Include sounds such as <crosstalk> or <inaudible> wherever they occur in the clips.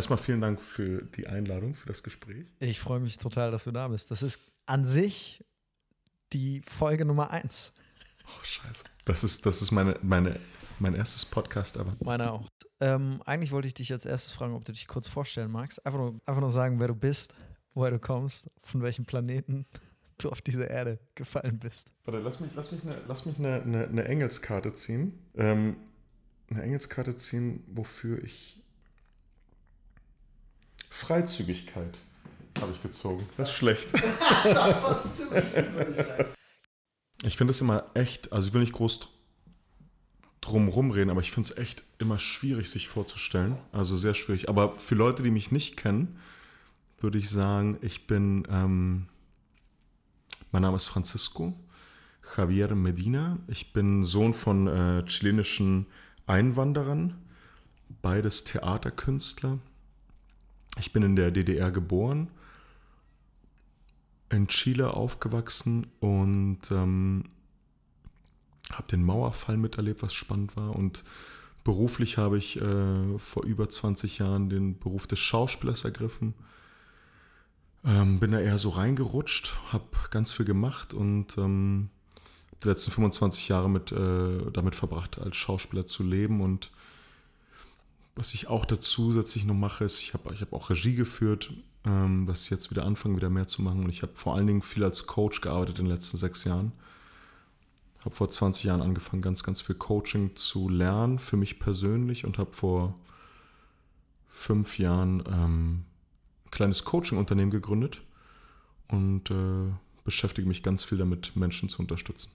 erstmal vielen Dank für die Einladung, für das Gespräch. Ich freue mich total, dass du da bist. Das ist an sich die Folge Nummer eins. Oh, scheiße. Das ist, das ist meine, meine, mein erstes Podcast, aber. Meiner auch. Ähm, eigentlich wollte ich dich als erstes fragen, ob du dich kurz vorstellen magst. Einfach nur, einfach nur sagen, wer du bist, woher du kommst, von welchem Planeten du auf diese Erde gefallen bist. Warte, lass mich, lass mich, eine, lass mich eine, eine, eine Engelskarte ziehen. Ähm, eine Engelskarte ziehen, wofür ich. Freizügigkeit habe ich gezogen. Das ist schlecht. <laughs> das passt ziemlich gut, würde ich sagen. Ich finde es immer echt, also ich will nicht groß drum reden, aber ich finde es echt immer schwierig, sich vorzustellen. Also sehr schwierig. Aber für Leute, die mich nicht kennen, würde ich sagen, ich bin, ähm, mein Name ist Francisco Javier Medina. Ich bin Sohn von äh, chilenischen Einwanderern, beides Theaterkünstler. Ich bin in der DDR geboren, in Chile aufgewachsen und ähm, habe den Mauerfall miterlebt, was spannend war. Und beruflich habe ich äh, vor über 20 Jahren den Beruf des Schauspielers ergriffen. Ähm, bin da eher so reingerutscht, habe ganz viel gemacht und ähm, die letzten 25 Jahre mit, äh, damit verbracht, als Schauspieler zu leben. Und was ich auch dazu zusätzlich noch mache, ist, ich habe ich hab auch Regie geführt, ähm, was ich jetzt wieder anfange, wieder mehr zu machen. Und ich habe vor allen Dingen viel als Coach gearbeitet in den letzten sechs Jahren habe vor 20 Jahren angefangen, ganz, ganz viel Coaching zu lernen für mich persönlich und habe vor fünf Jahren ähm, ein kleines Coaching-Unternehmen gegründet und äh, beschäftige mich ganz viel damit, Menschen zu unterstützen.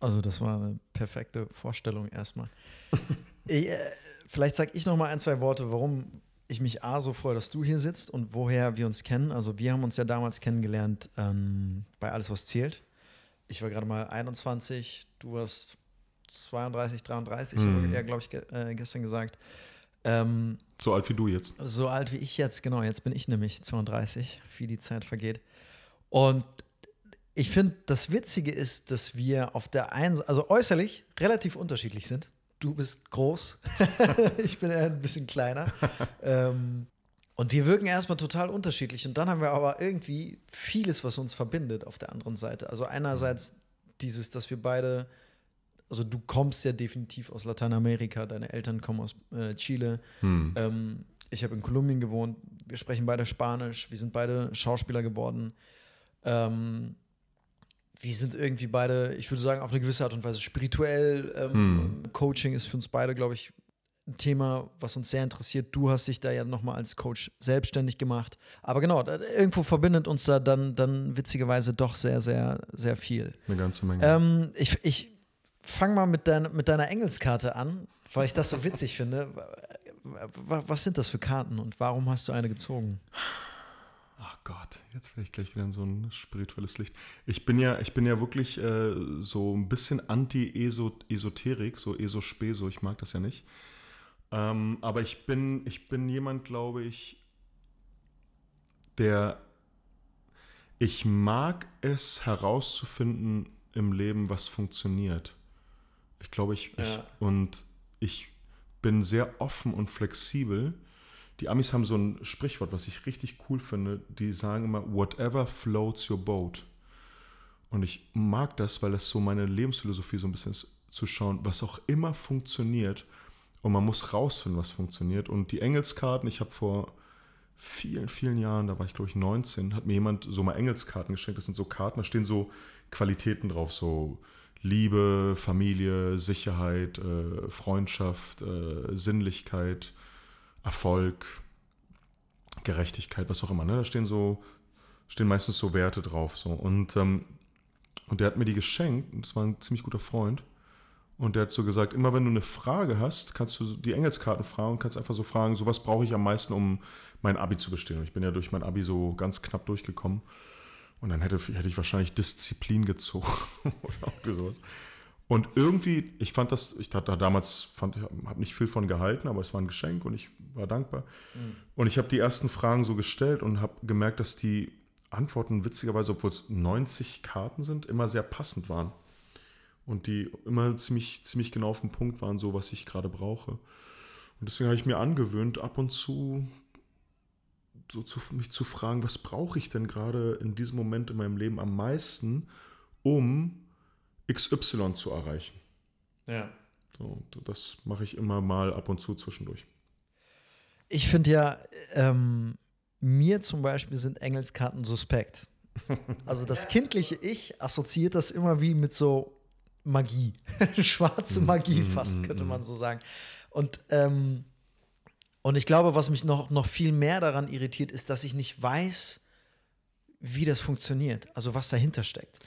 Also das war eine perfekte Vorstellung erstmal. <laughs> ich, äh, vielleicht sage ich noch mal ein, zwei Worte, warum ich mich A so freue, dass du hier sitzt und woher wir uns kennen. Also wir haben uns ja damals kennengelernt ähm, bei Alles, was zählt ich war gerade mal 21, du warst 32, 33, mhm. habe ich glaube ich, ge äh, gestern gesagt. Ähm, so alt wie du jetzt. So alt wie ich jetzt, genau. Jetzt bin ich nämlich 32, wie die Zeit vergeht. Und ich finde, das Witzige ist, dass wir auf der einen, also äußerlich relativ unterschiedlich sind. Du bist groß, <laughs> ich bin eher ein bisschen kleiner. ähm, und wir wirken erstmal total unterschiedlich. Und dann haben wir aber irgendwie vieles, was uns verbindet auf der anderen Seite. Also einerseits dieses, dass wir beide, also du kommst ja definitiv aus Lateinamerika, deine Eltern kommen aus äh, Chile. Hm. Ähm, ich habe in Kolumbien gewohnt. Wir sprechen beide Spanisch. Wir sind beide Schauspieler geworden. Ähm, wir sind irgendwie beide, ich würde sagen, auf eine gewisse Art und Weise spirituell. Ähm, hm. Coaching ist für uns beide, glaube ich, ein Thema, was uns sehr interessiert. Du hast dich da ja nochmal als Coach selbstständig gemacht. Aber genau, irgendwo verbindet uns da dann, dann witzigerweise doch sehr, sehr, sehr viel. Eine ganze Menge. Ähm, ich ich fange mal mit, dein, mit deiner Engelskarte an, weil ich das so witzig finde. Was sind das für Karten und warum hast du eine gezogen? Gott, jetzt werde ich gleich wieder in so ein spirituelles Licht. Ich bin ja, ich bin ja wirklich äh, so ein bisschen anti-Esoterik, so Eso-Speso, ich mag das ja nicht. Ähm, aber ich bin, ich bin jemand, glaube ich, der ich mag es herauszufinden im Leben, was funktioniert. Ich glaube, ich, ja. ich und ich bin sehr offen und flexibel. Die Amis haben so ein Sprichwort, was ich richtig cool finde. Die sagen immer, whatever floats your boat. Und ich mag das, weil das so meine Lebensphilosophie so ein bisschen ist, zu schauen, was auch immer funktioniert, und man muss rausfinden, was funktioniert. Und die Engelskarten, ich habe vor vielen, vielen Jahren, da war ich glaube ich 19, hat mir jemand so mal Engelskarten geschenkt. Das sind so Karten, da stehen so Qualitäten drauf, so Liebe, Familie, Sicherheit, äh, Freundschaft, äh, Sinnlichkeit, Erfolg, Gerechtigkeit, was auch immer. Ne? Da stehen so, stehen meistens so Werte drauf. So. Und, ähm, und der hat mir die geschenkt, das war ein ziemlich guter Freund. Und der hat so gesagt, immer wenn du eine Frage hast, kannst du die Engelskarten fragen und kannst einfach so fragen, so was brauche ich am meisten, um mein Abi zu bestehen. Und ich bin ja durch mein Abi so ganz knapp durchgekommen. Und dann hätte, hätte ich wahrscheinlich Disziplin gezogen <laughs> oder sowas. Und irgendwie, ich fand das, ich hatte damals, fand, habe nicht viel von gehalten, aber es war ein Geschenk und ich war dankbar. Mhm. Und ich habe die ersten Fragen so gestellt und habe gemerkt, dass die Antworten witzigerweise, obwohl es 90 Karten sind, immer sehr passend waren und die immer ziemlich, ziemlich genau auf den Punkt waren, so was ich gerade brauche. Und deswegen habe ich mir angewöhnt, ab und zu so zu, mich zu fragen, was brauche ich denn gerade in diesem Moment in meinem Leben am meisten, um XY zu erreichen. Ja. So, das mache ich immer mal ab und zu zwischendurch. Ich finde ja, ähm, mir zum Beispiel sind Engelskarten suspekt. Also das kindliche Ich assoziiert das immer wie mit so Magie. <laughs> Schwarze Magie mm, fast, mm, könnte mm. man so sagen. Und, ähm, und ich glaube, was mich noch, noch viel mehr daran irritiert, ist, dass ich nicht weiß, wie das funktioniert, also was dahinter steckt.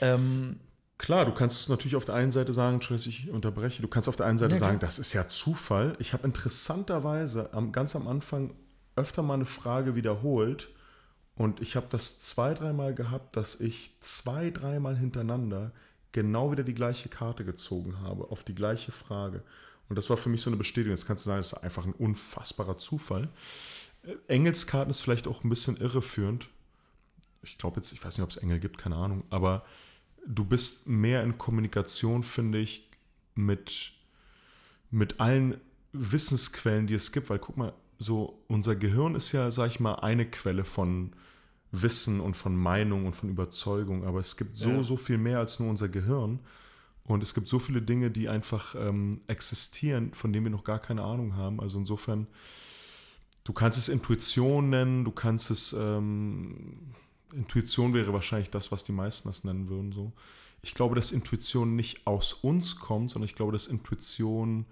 Ähm, Klar, du kannst natürlich auf der einen Seite sagen, Entschuldigung, ich unterbreche, du kannst auf der einen Seite ja, sagen, das ist ja Zufall. Ich habe interessanterweise am, ganz am Anfang öfter mal eine Frage wiederholt und ich habe das zwei, dreimal gehabt, dass ich zwei, dreimal hintereinander genau wieder die gleiche Karte gezogen habe, auf die gleiche Frage. Und das war für mich so eine Bestätigung. Jetzt kannst du sagen, das ist einfach ein unfassbarer Zufall. Äh, Engelskarten ist vielleicht auch ein bisschen irreführend. Ich glaube jetzt, ich weiß nicht, ob es Engel gibt, keine Ahnung, aber du bist mehr in Kommunikation, finde ich, mit, mit allen Wissensquellen, die es gibt. Weil guck mal, so unser Gehirn ist ja, sag ich mal, eine Quelle von Wissen und von Meinung und von Überzeugung. Aber es gibt so, ja. so viel mehr als nur unser Gehirn. Und es gibt so viele Dinge, die einfach ähm, existieren, von denen wir noch gar keine Ahnung haben. Also insofern, du kannst es Intuition nennen, du kannst es ähm, Intuition wäre wahrscheinlich das, was die meisten das nennen würden. So. Ich glaube, dass Intuition nicht aus uns kommt, sondern ich glaube, dass Intuition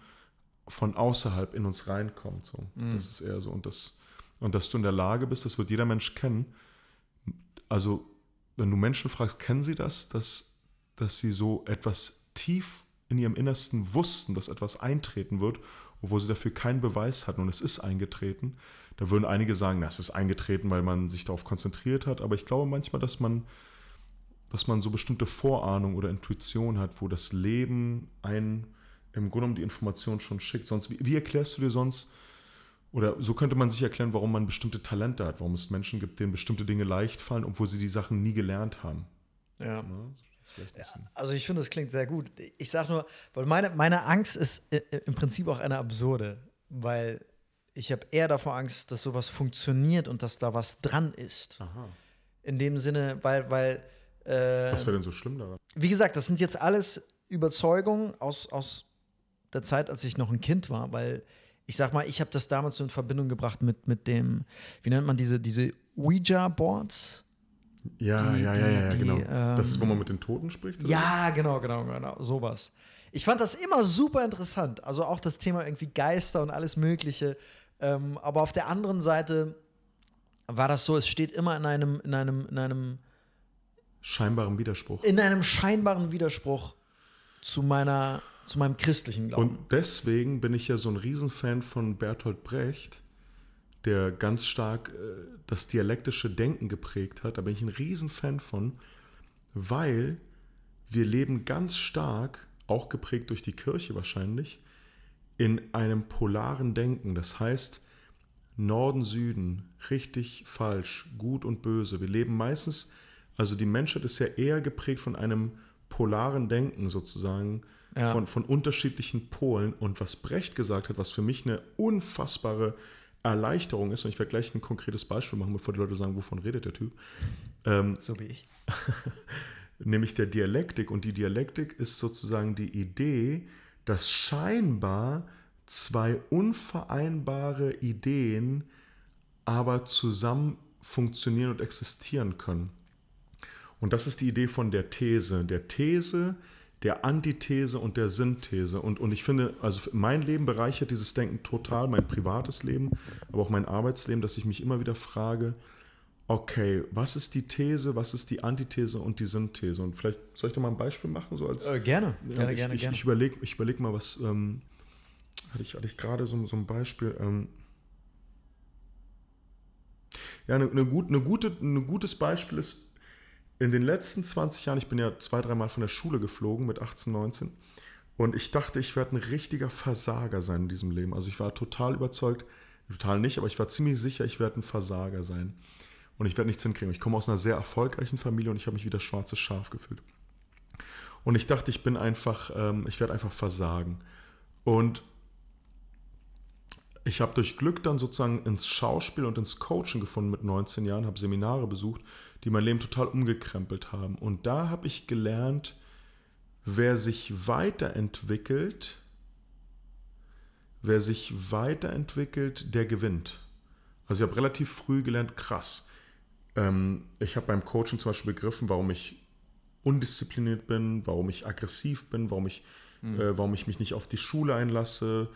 von außerhalb in uns reinkommt. So. Mhm. Das ist eher so. Und, das, und dass du in der Lage bist, das wird jeder Mensch kennen. Also, wenn du Menschen fragst, kennen sie das, dass, dass sie so etwas tief in ihrem Innersten wussten, dass etwas eintreten wird, obwohl sie dafür keinen Beweis hatten und es ist eingetreten, da würden einige sagen, das ist eingetreten, weil man sich darauf konzentriert hat. Aber ich glaube manchmal, dass man, dass man so bestimmte Vorahnung oder Intuition hat, wo das Leben einen im Grunde um die Information schon schickt. Sonst, wie, wie erklärst du dir sonst, oder so könnte man sich erklären, warum man bestimmte Talente hat, warum es Menschen gibt, denen bestimmte Dinge leicht fallen, obwohl sie die Sachen nie gelernt haben. Ja. ja also ich finde, das klingt sehr gut. Ich sage nur, weil meine, meine Angst ist im Prinzip auch eine absurde, weil ich habe eher davor Angst, dass sowas funktioniert und dass da was dran ist. Aha. In dem Sinne, weil, weil. Äh, was wäre denn so schlimm daran? Wie gesagt, das sind jetzt alles Überzeugungen aus, aus der Zeit, als ich noch ein Kind war, weil ich sag mal, ich habe das damals so in Verbindung gebracht mit, mit dem, wie nennt man diese, diese Ouija-Boards? Ja, die, ja, ja, ja, die, genau. Ähm, das ist, wo man mit den Toten spricht? Oder? Ja, genau, genau, genau, sowas. Ich fand das immer super interessant. Also auch das Thema irgendwie Geister und alles Mögliche. Ähm, aber auf der anderen Seite war das so, es steht immer in einem, in einem, in einem scheinbaren Widerspruch. In einem scheinbaren Widerspruch zu meiner, zu meinem christlichen Glauben. Und deswegen bin ich ja so ein Riesenfan von Bertolt Brecht, der ganz stark äh, das dialektische Denken geprägt hat. Da bin ich ein Riesenfan von, weil wir leben ganz stark, auch geprägt durch die Kirche wahrscheinlich, in einem polaren Denken. Das heißt, Norden, Süden, richtig, falsch, gut und böse. Wir leben meistens, also die Menschheit ist ja eher geprägt von einem polaren Denken sozusagen, ja. von, von unterschiedlichen Polen. Und was Brecht gesagt hat, was für mich eine unfassbare Erleichterung ist, und ich werde gleich ein konkretes Beispiel machen, bevor die Leute sagen, wovon redet der Typ. Ähm, so wie ich. <laughs> nämlich der Dialektik. Und die Dialektik ist sozusagen die Idee, dass scheinbar zwei unvereinbare Ideen aber zusammen funktionieren und existieren können. Und das ist die Idee von der These. Der These, der Antithese und der Synthese. Und, und ich finde, also mein Leben bereichert dieses Denken total, mein privates Leben, aber auch mein Arbeitsleben, dass ich mich immer wieder frage, okay, was ist die These, was ist die Antithese und die Synthese? Und vielleicht soll ich da mal ein Beispiel machen? So als, äh, gerne, ja, gerne, ich, gerne, ich, gerne. Ich überlege ich überleg mal, was ähm, hatte ich, hatte ich gerade so, so ein Beispiel. Ähm, ja, eine, eine, gut, eine gute, ein gutes Beispiel ist, in den letzten 20 Jahren, ich bin ja zwei, dreimal von der Schule geflogen mit 18, 19 und ich dachte, ich werde ein richtiger Versager sein in diesem Leben. Also ich war total überzeugt, total nicht, aber ich war ziemlich sicher, ich werde ein Versager sein und ich werde nichts hinkriegen. Ich komme aus einer sehr erfolgreichen Familie und ich habe mich wie das schwarze Schaf gefühlt. Und ich dachte, ich bin einfach, ähm, ich werde einfach versagen. Und ich habe durch Glück dann sozusagen ins Schauspiel und ins Coaching gefunden mit 19 Jahren, habe Seminare besucht, die mein Leben total umgekrempelt haben. Und da habe ich gelernt, wer sich weiterentwickelt, wer sich weiterentwickelt, der gewinnt. Also ich habe relativ früh gelernt, krass. Ähm, ich habe beim Coaching zum Beispiel begriffen, warum ich undiszipliniert bin, warum ich aggressiv bin, warum ich, mhm. äh, warum ich mich nicht auf die Schule einlasse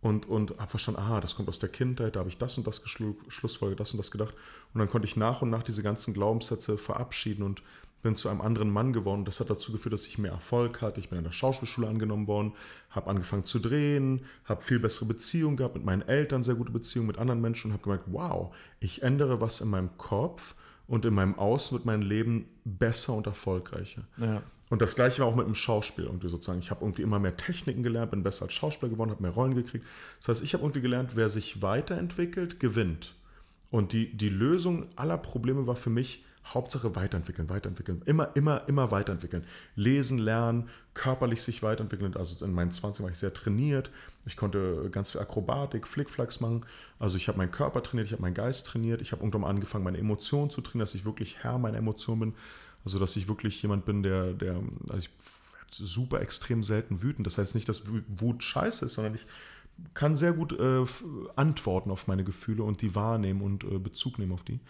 und, und habe verstanden, aha, das kommt aus der Kindheit, da habe ich das und das Schlussfolge, das und das gedacht. Und dann konnte ich nach und nach diese ganzen Glaubenssätze verabschieden und bin zu einem anderen Mann geworden. Das hat dazu geführt, dass ich mehr Erfolg hatte. Ich bin in der Schauspielschule angenommen worden, habe angefangen zu drehen, habe viel bessere Beziehungen gehabt, mit meinen Eltern sehr gute Beziehungen, mit anderen Menschen und habe gemerkt, wow, ich ändere was in meinem Kopf und in meinem Außen wird mein Leben besser und erfolgreicher. Ja. Und das gleiche war auch mit dem Schauspiel irgendwie sozusagen. Ich habe irgendwie immer mehr Techniken gelernt, bin besser als Schauspieler geworden, habe mehr Rollen gekriegt. Das heißt, ich habe irgendwie gelernt, wer sich weiterentwickelt, gewinnt. Und die, die Lösung aller Probleme war für mich, Hauptsache weiterentwickeln, weiterentwickeln, immer, immer, immer weiterentwickeln. Lesen, lernen, körperlich sich weiterentwickeln. Also in meinen 20 war ich sehr trainiert. Ich konnte ganz viel Akrobatik, Flickflacks machen. Also ich habe meinen Körper trainiert, ich habe meinen Geist trainiert. Ich habe irgendwann mal angefangen, meine Emotionen zu trainieren, dass ich wirklich Herr meiner Emotionen bin. Also dass ich wirklich jemand bin, der, der also ich super extrem selten wütend. Das heißt nicht, dass Wut scheiße ist, sondern ich kann sehr gut äh, antworten auf meine Gefühle und die wahrnehmen und äh, Bezug nehmen auf die.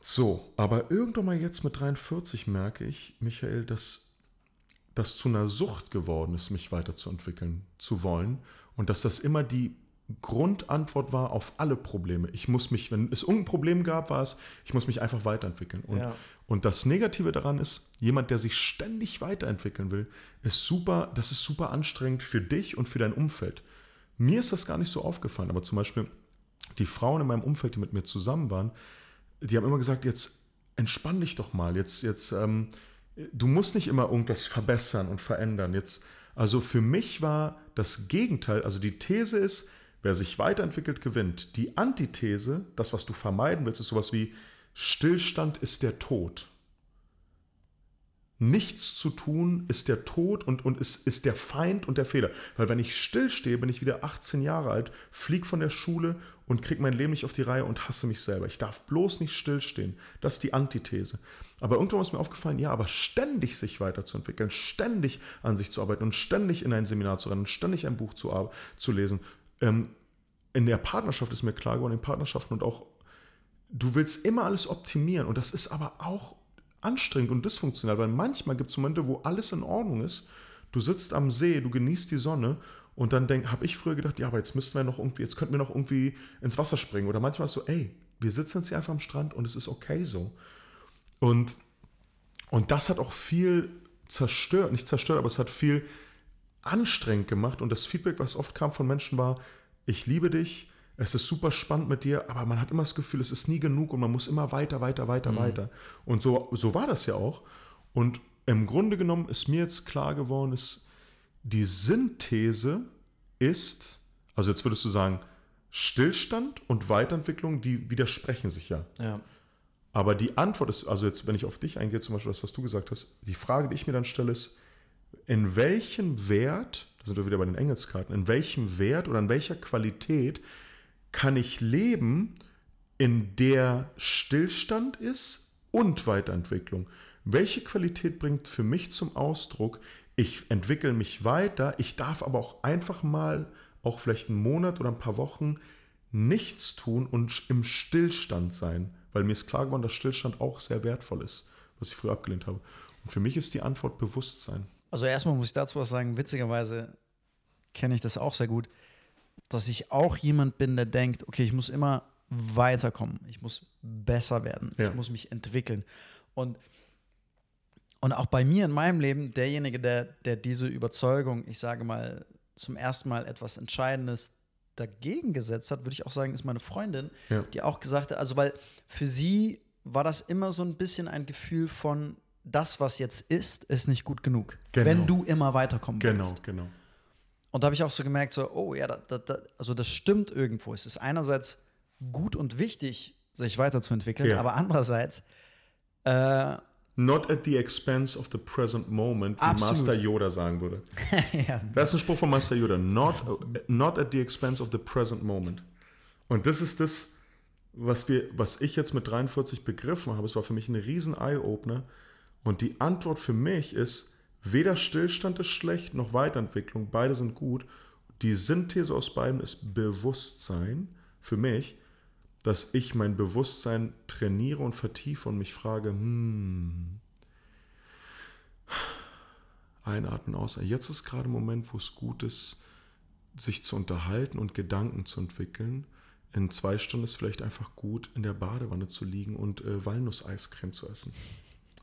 So, aber irgendwann mal jetzt mit 43 merke ich, Michael, dass das zu einer Sucht geworden ist, mich weiterzuentwickeln zu wollen und dass das immer die Grundantwort war auf alle Probleme. Ich muss mich, wenn es irgendein Problem gab, war es, ich muss mich einfach weiterentwickeln. Und, ja. und das Negative daran ist, jemand, der sich ständig weiterentwickeln will, ist super, das ist super anstrengend für dich und für dein Umfeld. Mir ist das gar nicht so aufgefallen, aber zum Beispiel die Frauen in meinem Umfeld, die mit mir zusammen waren, die haben immer gesagt, jetzt entspann dich doch mal, jetzt, jetzt, ähm, du musst nicht immer irgendwas verbessern und verändern. Jetzt, also für mich war das Gegenteil, also die These ist, wer sich weiterentwickelt, gewinnt. Die Antithese, das, was du vermeiden willst, ist sowas wie Stillstand ist der Tod nichts zu tun ist der Tod und, und ist, ist der Feind und der Fehler. Weil wenn ich stillstehe, bin ich wieder 18 Jahre alt, flieg von der Schule und krieg mein Leben nicht auf die Reihe und hasse mich selber. Ich darf bloß nicht stillstehen. Das ist die Antithese. Aber irgendwann ist mir aufgefallen, ja, aber ständig sich weiterzuentwickeln, ständig an sich zu arbeiten und ständig in ein Seminar zu rennen, ständig ein Buch zu, zu lesen. Ähm, in der Partnerschaft ist mir klar geworden, in Partnerschaften und auch, du willst immer alles optimieren und das ist aber auch anstrengend und dysfunktional, weil manchmal gibt es Momente, wo alles in Ordnung ist. Du sitzt am See, du genießt die Sonne und dann habe ich früher gedacht, ja, aber jetzt müssten wir noch irgendwie, jetzt könnten wir noch irgendwie ins Wasser springen. Oder manchmal so, ey, wir sitzen jetzt hier einfach am Strand und es ist okay so. Und, und das hat auch viel zerstört, nicht zerstört, aber es hat viel anstrengend gemacht. Und das Feedback, was oft kam von Menschen war, ich liebe dich, es ist super spannend mit dir, aber man hat immer das Gefühl, es ist nie genug und man muss immer weiter, weiter, weiter, mhm. weiter. Und so, so war das ja auch. Und im Grunde genommen ist mir jetzt klar geworden, ist, die Synthese ist, also jetzt würdest du sagen, Stillstand und Weiterentwicklung, die widersprechen sich ja. ja. Aber die Antwort ist, also jetzt, wenn ich auf dich eingehe, zum Beispiel das, was du gesagt hast, die Frage, die ich mir dann stelle, ist, in welchem Wert, da sind wir wieder bei den Engelskarten, in welchem Wert oder in welcher Qualität kann ich leben, in der Stillstand ist und Weiterentwicklung? Welche Qualität bringt für mich zum Ausdruck, ich entwickle mich weiter, ich darf aber auch einfach mal, auch vielleicht einen Monat oder ein paar Wochen, nichts tun und im Stillstand sein, weil mir ist klar geworden, dass Stillstand auch sehr wertvoll ist, was ich früher abgelehnt habe. Und für mich ist die Antwort Bewusstsein. Also erstmal muss ich dazu was sagen, witzigerweise kenne ich das auch sehr gut dass ich auch jemand bin, der denkt, okay, ich muss immer weiterkommen, ich muss besser werden, ja. ich muss mich entwickeln. Und, und auch bei mir in meinem Leben, derjenige, der, der diese Überzeugung, ich sage mal, zum ersten Mal etwas Entscheidendes dagegen gesetzt hat, würde ich auch sagen, ist meine Freundin, ja. die auch gesagt hat, also weil für sie war das immer so ein bisschen ein Gefühl von, das, was jetzt ist, ist nicht gut genug. Genau. Wenn du immer weiterkommen genau, willst. Genau, genau. Und da habe ich auch so gemerkt, so, oh ja, da, da, also das stimmt irgendwo. Es ist einerseits gut und wichtig, sich weiterzuentwickeln, ja. aber andererseits äh, not at the expense of the present moment, wie Absolut. Master Yoda sagen würde. <laughs> ja. Das ist ein Spruch von Master Yoda. Not, not at the expense of the present moment. Und das ist das, was, wir, was ich jetzt mit 43 begriffen habe. Es war für mich ein riesen Eye-Opener. Und die Antwort für mich ist, weder Stillstand ist schlecht, noch Weiterentwicklung. Beide sind gut. Die Synthese aus beiden ist Bewusstsein für mich, dass ich mein Bewusstsein trainiere und vertiefe und mich frage, hm, einatmen, aus. Jetzt ist gerade ein Moment, wo es gut ist, sich zu unterhalten und Gedanken zu entwickeln. In zwei Stunden ist vielleicht einfach gut, in der Badewanne zu liegen und äh, Walnusseiscreme zu essen.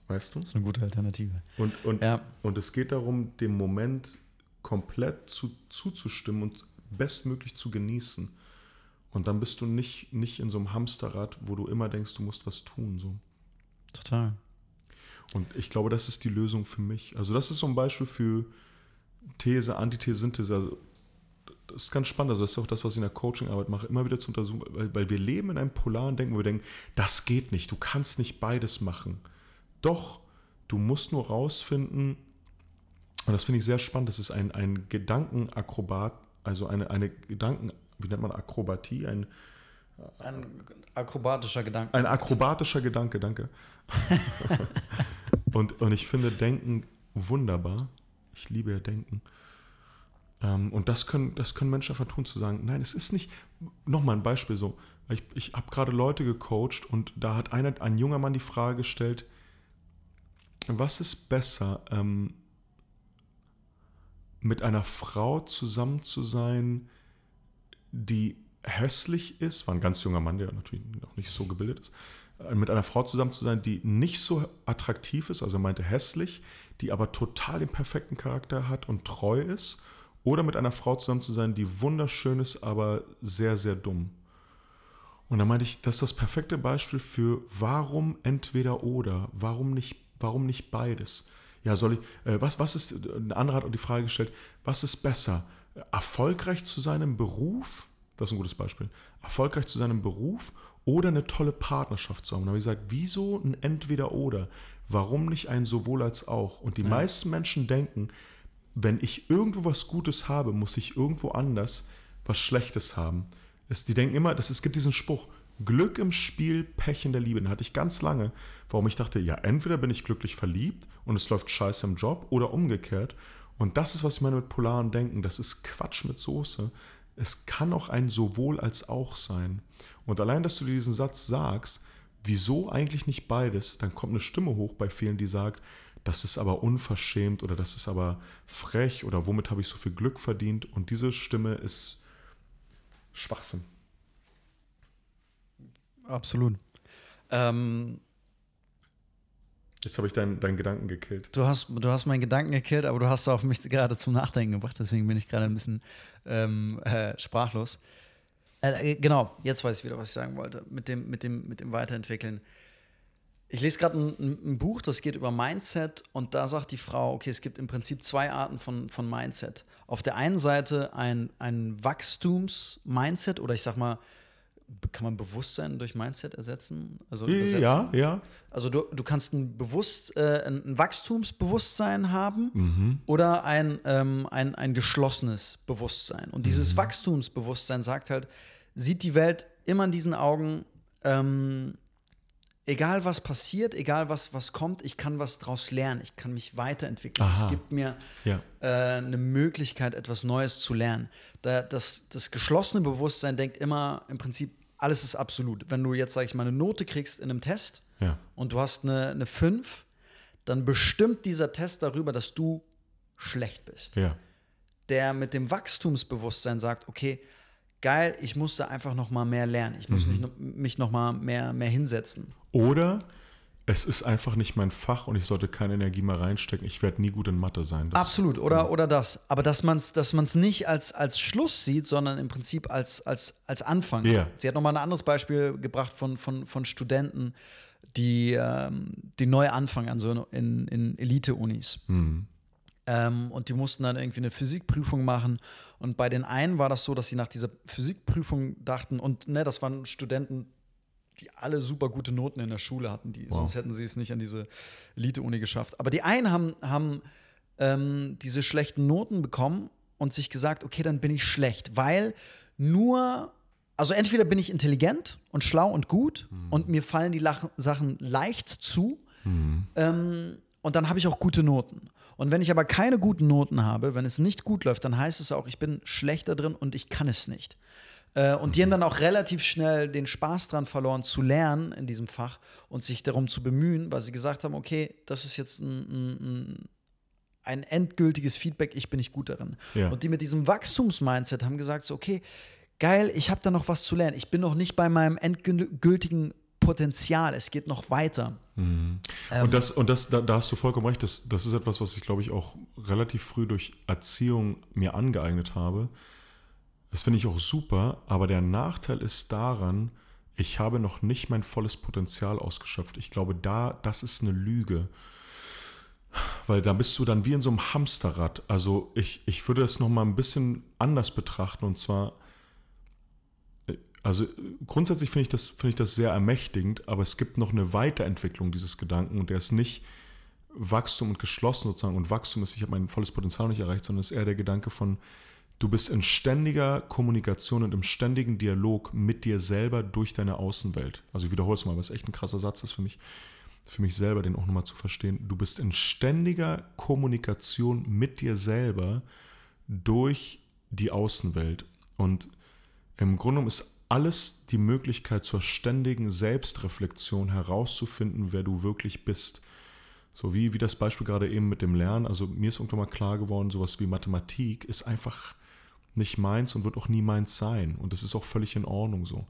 Weißt du? Das ist eine gute Alternative. Und, und, Ja. und es geht darum, dem Moment komplett zu, zuzustimmen und bestmöglich zu genießen. Und dann bist du nicht, nicht in so einem Hamsterrad, wo du immer denkst, du musst was tun. So. Total. Und ich glaube, das ist die Lösung für mich. Also das ist so ein Beispiel für These, Antithese, Synthese. Also das ist ganz spannend. Also das ist auch das, was ich in der Coachingarbeit mache, immer wieder zu untersuchen, weil, weil wir leben in einem polaren Denken, wo wir denken, das geht nicht, du kannst nicht beides machen. Doch, du musst nur rausfinden, und das finde ich sehr spannend, das ist ein, ein Gedankenakrobat, also eine, eine Gedanken, wie nennt man Akrobatie, ein, Ein akrobatischer Gedanke. ein akrobatischer Gedanke, danke. <laughs> und, und ich finde Denken wunderbar. Ich liebe ja Denken. Ähm, und das können, das können Menschen einfach tun, zu sagen, nein, es ist nicht, nochmal ein Beispiel so, ich, ich habe gerade Leute gecoacht und da hat einer, ein junger Mann die Frage gestellt, was ist besser, ähm, mit einer Frau zusammen zu sein, die hässlich ist, war ein ganz junger Mann, der natürlich noch nicht so gebildet ist, äh, mit einer Frau zusammen zu sein, die nicht so attraktiv ist, also meinte hässlich, die aber total den perfekten Charakter hat und treu ist, oder mit einer Frau zusammen zu sein, die wunderschön ist, aber sehr, sehr dumm. Und da meinte ich, das ist das perfekte Beispiel für warum entweder oder, warum nicht, warum nicht beides? Ja, soll ich, äh, was, was ist, ein anderer hat auch die Frage gestellt, was ist besser? Erfolgreich zu seinem Beruf, das ist ein gutes Beispiel, erfolgreich zu seinem Beruf oder eine tolle Partnerschaft zu haben. Und da habe ich gesagt, wieso ein entweder oder? Warum nicht ein sowohl als auch? Und die meisten Menschen denken, wenn ich irgendwo was Gutes habe, muss ich irgendwo anders was Schlechtes haben. Es, die denken immer, das, es gibt diesen Spruch, Glück im Spiel, Pech in der Liebe. Den hatte ich ganz lange, warum ich dachte, ja, entweder bin ich glücklich verliebt und es läuft scheiße im Job oder umgekehrt. Und das ist, was ich meine mit polaren Denken. Das ist Quatsch mit Soße. Es kann auch ein sowohl als auch sein. Und allein, dass du dir diesen Satz sagst, wieso eigentlich nicht beides, dann kommt eine Stimme hoch bei vielen, die sagt, das ist aber unverschämt oder das ist aber frech oder womit habe ich so viel Glück verdient. Und diese Stimme ist Schwachsinn. Absolut. Ähm, Jetzt habe ich deinen, deinen Gedanken gekillt. du, hast, du hast meinen Gedanken gekillt, aber du hast auch mich gerade zum Nachdenken gebracht, deswegen bin ich gerade ein bisschen ähm, äh, sprachlos. Äh, äh, genau, jetzt weiß ich wieder, was ich sagen wollte. Mit dem, mit dem, mit dem Weiterentwickeln. Ich lese gerade ein, ein, ein Buch, das geht über Mindset und da sagt die Frau, okay, es gibt im Prinzip zwei Arten von, von Mindset. Auf der einen Seite ein, ein Wachstums-Mindset oder ich sag mal, kann man Bewusstsein durch Mindset ersetzen? Also übersetzen? Ja, ja. Also du, du kannst ein, Bewusst, äh, ein Wachstumsbewusstsein haben Mhm. oder ein, ähm, ein, ein geschlossenes Bewusstsein. Und dieses Mhm. Wachstumsbewusstsein sagt halt, sieht die Welt immer in diesen Augen, ähm, egal was passiert, egal was, was kommt, ich kann was draus lernen, ich kann mich weiterentwickeln. Aha. Es gibt mir Ja. äh, eine Möglichkeit, etwas Neues zu lernen. Da, das, das geschlossene Bewusstsein denkt immer im Prinzip, alles ist absolut. Wenn du jetzt, sag ich mal, eine Note kriegst in einem Test Ja. und du hast eine, eine 5, dann bestimmt dieser Test darüber, dass du schlecht bist. Ja. Der mit dem Wachstumsbewusstsein sagt, okay, geil, ich muss da einfach noch mal mehr lernen. Ich muss mich, noch- mich noch mal mehr, mehr hinsetzen. Oder es ist einfach nicht mein Fach und ich sollte keine Energie mehr reinstecken. Ich werde nie gut in Mathe sein. Das- Absolut, oder, oder das. Aber dass man es dass man's nicht als, als Schluss sieht, sondern im Prinzip als, als, als Anfang. Ja. Sie hat nochmal ein anderes Beispiel gebracht von, von, von Studenten, die, ähm, die neu anfangen an so in, in Elite-Unis. Hm. Ähm, und die mussten dann irgendwie eine Physikprüfung machen. Und bei den einen war das so, dass sie nach dieser Physikprüfung dachten, und ne, das waren Studenten die alle super gute Noten in der Schule hatten, die, wow. sonst hätten sie es nicht an diese Elite-Uni geschafft. Aber die einen haben, haben ähm, diese schlechten Noten bekommen und sich gesagt, okay, dann bin ich schlecht, weil nur, also entweder bin ich intelligent und schlau und gut mhm. und mir fallen die Lach Sachen leicht zu mhm. ähm, und dann habe ich auch gute Noten. Und wenn ich aber keine guten Noten habe, wenn es nicht gut läuft, dann heißt es auch, ich bin schlechter drin und ich kann es nicht. Äh, und die haben dann auch relativ schnell den Spaß dran verloren, zu lernen in diesem Fach und sich darum zu bemühen, weil sie gesagt haben, okay, das ist jetzt ein, ein, ein endgültiges Feedback, ich bin nicht gut darin. Ja. Und die mit diesem Wachstumsmindset haben gesagt, so, okay, geil, ich habe da noch was zu lernen. Ich bin noch nicht bei meinem endgültigen Potenzial, es geht noch weiter. Mhm. Ähm, und das, und das da, da, hast du vollkommen recht, das, das ist etwas, was ich, glaube ich, auch relativ früh durch Erziehung mir angeeignet habe. Das finde ich auch super, aber der Nachteil ist daran, ich habe noch nicht mein volles Potenzial ausgeschöpft. Ich glaube, da, das ist eine Lüge. Weil da bist du dann wie in so einem Hamsterrad. Also ich, ich würde das nochmal ein bisschen anders betrachten. Und zwar, also grundsätzlich finde ich, das, find ich das sehr ermächtigend, aber es gibt noch eine Weiterentwicklung dieses Gedanken und der ist nicht Wachstum und geschlossen sozusagen. Und Wachstum ist, ich habe mein volles Potenzial nicht erreicht, sondern es ist eher der Gedanke von, Du bist in ständiger Kommunikation und im ständigen Dialog mit dir selber durch deine Außenwelt. Also ich wiederhole es mal, was echt ein krasser Satz ist für mich, für mich selber, den auch nochmal zu verstehen. Du bist in ständiger Kommunikation mit dir selber durch die Außenwelt. Und im Grunde genommen ist alles die Möglichkeit zur ständigen Selbstreflexion herauszufinden, wer du wirklich bist. So wie, wie das Beispiel gerade eben mit dem Lernen. Also mir ist irgendwann mal klar geworden, sowas wie Mathematik ist einfach nicht meins und wird auch nie meins sein. Und das ist auch völlig in Ordnung so.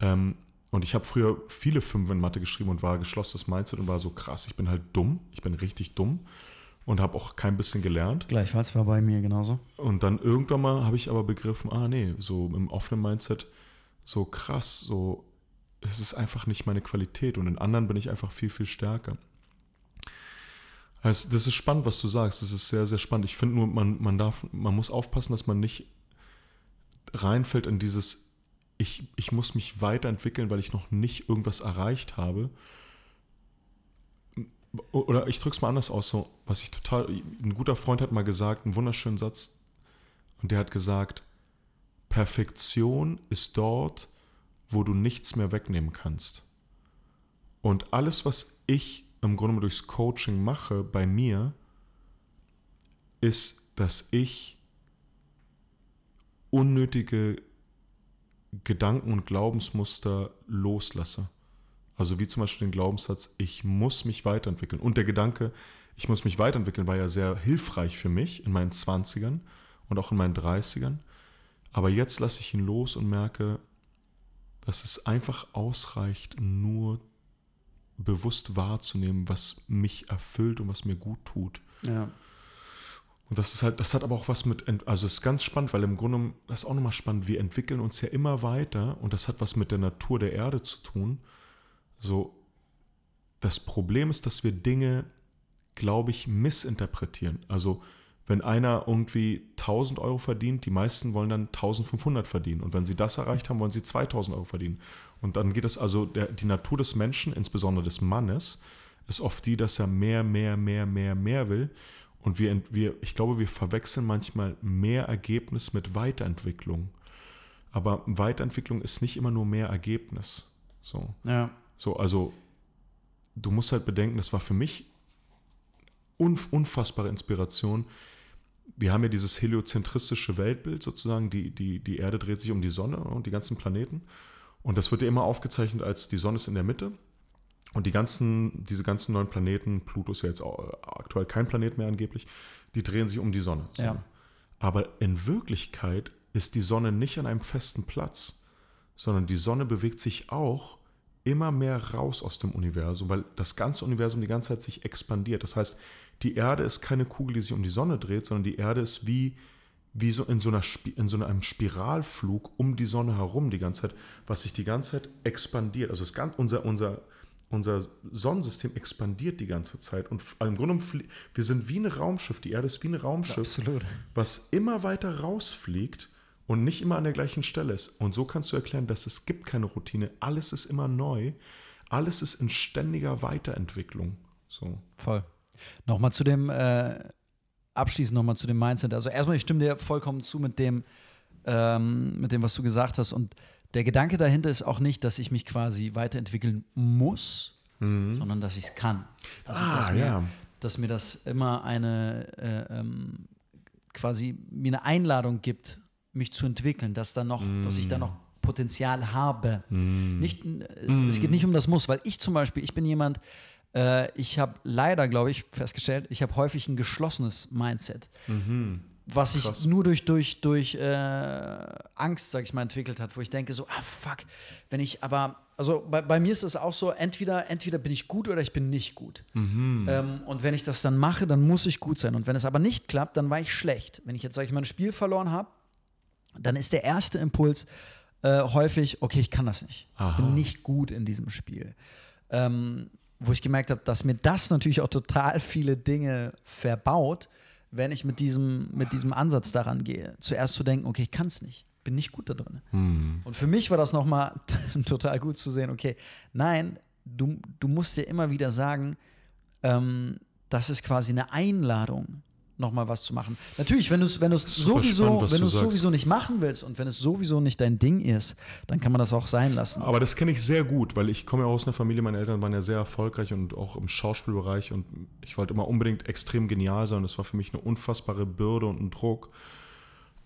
Ähm, und ich habe früher viele Fünfe in Mathe geschrieben und war geschlossenes Mindset und war so krass, ich bin halt dumm, ich bin richtig dumm und habe auch kein bisschen gelernt. Gleichfalls war bei mir genauso. Und dann irgendwann mal habe ich aber begriffen, ah nee, so im offenen Mindset, so krass, so es ist einfach nicht meine Qualität und in anderen bin ich einfach viel, viel stärker. Also das ist spannend, was du sagst. Das ist sehr, sehr spannend. Ich finde nur, man, man darf, man muss aufpassen, dass man nicht reinfällt in dieses, ich, ich muss mich weiterentwickeln, weil ich noch nicht irgendwas erreicht habe. Oder ich drücke es mal anders aus, so, was ich total, ein guter Freund hat mal gesagt, einen wunderschönen Satz, und der hat gesagt, Perfektion ist dort, wo du nichts mehr wegnehmen kannst. Und alles, was ich im Grunde durchs Coaching mache bei mir, ist, dass ich unnötige Gedanken und Glaubensmuster loslasse. Also wie zum Beispiel den Glaubenssatz, ich muss mich weiterentwickeln. Und der Gedanke, ich muss mich weiterentwickeln, war ja sehr hilfreich für mich in meinen 20ern und auch in meinen 30ern. Aber jetzt lasse ich ihn los und merke, dass es einfach ausreicht, nur bewusst wahrzunehmen, was mich erfüllt und was mir gut tut. Ja. Und das ist halt, das hat aber auch was mit, also es ist ganz spannend, weil im Grunde, das ist auch nochmal spannend, wir entwickeln uns ja immer weiter und das hat was mit der Natur der Erde zu tun. So, das Problem ist, dass wir Dinge, glaube ich, missinterpretieren. Also, wenn einer irgendwie 1000 Euro verdient, die meisten wollen dann 1500 verdienen. Und wenn sie das erreicht haben, wollen sie 2000 Euro verdienen. Und dann geht es also, der, die Natur des Menschen, insbesondere des Mannes, ist oft die, dass er mehr, mehr, mehr, mehr, mehr will. Und wir, wir, ich glaube, wir verwechseln manchmal mehr Ergebnis mit Weiterentwicklung. Aber Weiterentwicklung ist nicht immer nur mehr Ergebnis. So. Ja. So, also du musst halt bedenken, das war für mich unfassbare Inspiration, wir haben ja dieses heliozentristische Weltbild sozusagen, die, die, die Erde dreht sich um die Sonne und die ganzen Planeten. Und das wird ja immer aufgezeichnet als die Sonne ist in der Mitte. Und die ganzen, diese ganzen neuen Planeten, Pluto ist ja jetzt aktuell kein Planet mehr angeblich, die drehen sich um die Sonne. Ja. Aber in Wirklichkeit ist die Sonne nicht an einem festen Platz, sondern die Sonne bewegt sich auch immer mehr raus aus dem Universum, weil das ganze Universum die ganze Zeit sich expandiert. Das heißt, die Erde ist keine Kugel, die sich um die Sonne dreht, sondern die Erde ist wie, wie so in so, einer, in so einem Spiralflug um die Sonne herum die ganze Zeit, was sich die ganze Zeit expandiert. Also das, unser, unser, unser Sonnensystem expandiert die ganze Zeit. Und im Grunde wir sind wie ein Raumschiff, die Erde ist wie ein Raumschiff, Absolut. was immer weiter rausfliegt und nicht immer an der gleichen Stelle ist. Und so kannst du erklären, dass es gibt keine Routine. Alles ist immer neu. Alles ist in ständiger Weiterentwicklung. So. Voll. Nochmal zu dem, äh, abschließend nochmal zu dem Mindset. Also erstmal, ich stimme dir vollkommen zu mit dem, ähm, mit dem, was du gesagt hast. Und der Gedanke dahinter ist auch nicht, dass ich mich quasi weiterentwickeln muss, mhm. sondern dass ich es kann. Also, ah, dass, mir, ja. dass mir das immer eine äh, ähm, quasi mir eine Einladung gibt, mich zu entwickeln, dass da noch, mm. dass ich da noch Potenzial habe. Mm. Nicht, mm. Es geht nicht um das Muss, weil ich zum Beispiel, ich bin jemand, äh, ich habe leider, glaube ich, festgestellt, ich habe häufig ein geschlossenes Mindset. Mhm. Was sich nur durch, durch, durch äh, Angst, sag ich mal, entwickelt hat, wo ich denke so, ah fuck, wenn ich aber, also bei, bei mir ist es auch so, entweder, entweder bin ich gut oder ich bin nicht gut. Mhm. Ähm, und wenn ich das dann mache, dann muss ich gut sein. Und wenn es aber nicht klappt, dann war ich schlecht. Wenn ich jetzt, sag ich mal, ein Spiel verloren habe, dann ist der erste Impuls äh, häufig, okay, ich kann das nicht. Aha. Ich bin nicht gut in diesem Spiel. Ähm, wo ich gemerkt habe, dass mir das natürlich auch total viele Dinge verbaut, wenn ich mit diesem, mit diesem Ansatz daran gehe. Zuerst zu denken, okay, ich kann es nicht, bin nicht gut da drin. Hm. Und für mich war das nochmal <laughs> total gut zu sehen, okay, nein, du, du musst dir immer wieder sagen, ähm, das ist quasi eine Einladung nochmal was zu machen. Natürlich, wenn du es wenn sowieso, spannend, wenn du sowieso nicht machen willst und wenn es sowieso nicht dein Ding ist, dann kann man das auch sein lassen. Aber das kenne ich sehr gut, weil ich komme ja aus einer Familie, meine Eltern waren ja sehr erfolgreich und auch im Schauspielbereich und ich wollte immer unbedingt extrem genial sein. Das war für mich eine unfassbare Bürde und ein Druck.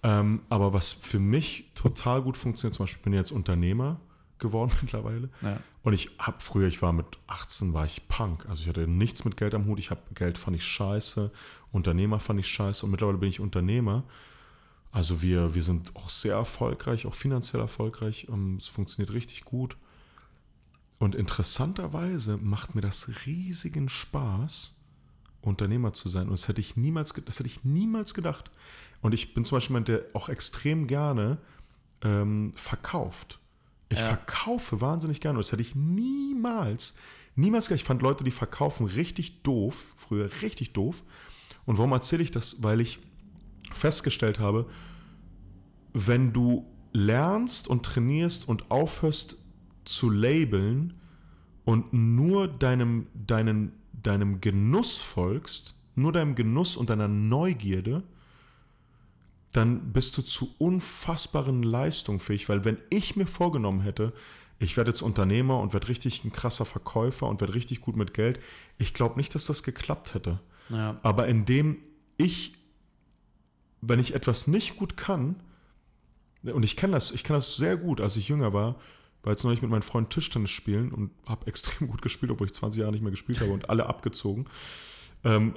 Ähm, aber was für mich total gut funktioniert, zum Beispiel, ich bin jetzt Unternehmer geworden <laughs> mittlerweile. Ja. Und ich habe früher, ich war mit 18, war ich Punk. Also ich hatte nichts mit Geld am Hut. Ich habe Geld fand ich scheiße. Unternehmer fand ich scheiße. Und mittlerweile bin ich Unternehmer. Also wir, wir sind auch sehr erfolgreich, auch finanziell erfolgreich. Ähm, es funktioniert richtig gut. Und interessanterweise macht mir das riesigen Spaß, Unternehmer zu sein. Und das hätte ich niemals, das hätte ich niemals gedacht. Und ich bin zum Beispiel jemand, der auch extrem gerne ähm, verkauft. Ich ja. verkaufe wahnsinnig gerne. Und das hätte ich niemals, niemals gedacht. Ich fand Leute, die verkaufen, richtig doof. Früher richtig doof. Und warum erzähle ich das? Weil ich festgestellt habe, wenn du lernst und trainierst und aufhörst zu labeln und nur deinem, deinen, deinem Genuss folgst, nur deinem Genuss und deiner Neugierde, dann bist du zu unfassbaren Leistungen fähig, weil wenn ich mir vorgenommen hätte, ich werde jetzt Unternehmer und werde richtig ein krasser Verkäufer und werde richtig gut mit Geld, ich glaube nicht, dass das geklappt hätte. Ja. Aber indem ich, wenn ich etwas nicht gut kann, und ich kenne das, ich kenne das sehr gut, als ich jünger war, war jetzt neulich mit meinen Freunden Tischtennis spielen und habe <laughs> extrem gut gespielt, obwohl ich 20 Jahre nicht mehr gespielt habe und alle abgezogen. Ähm,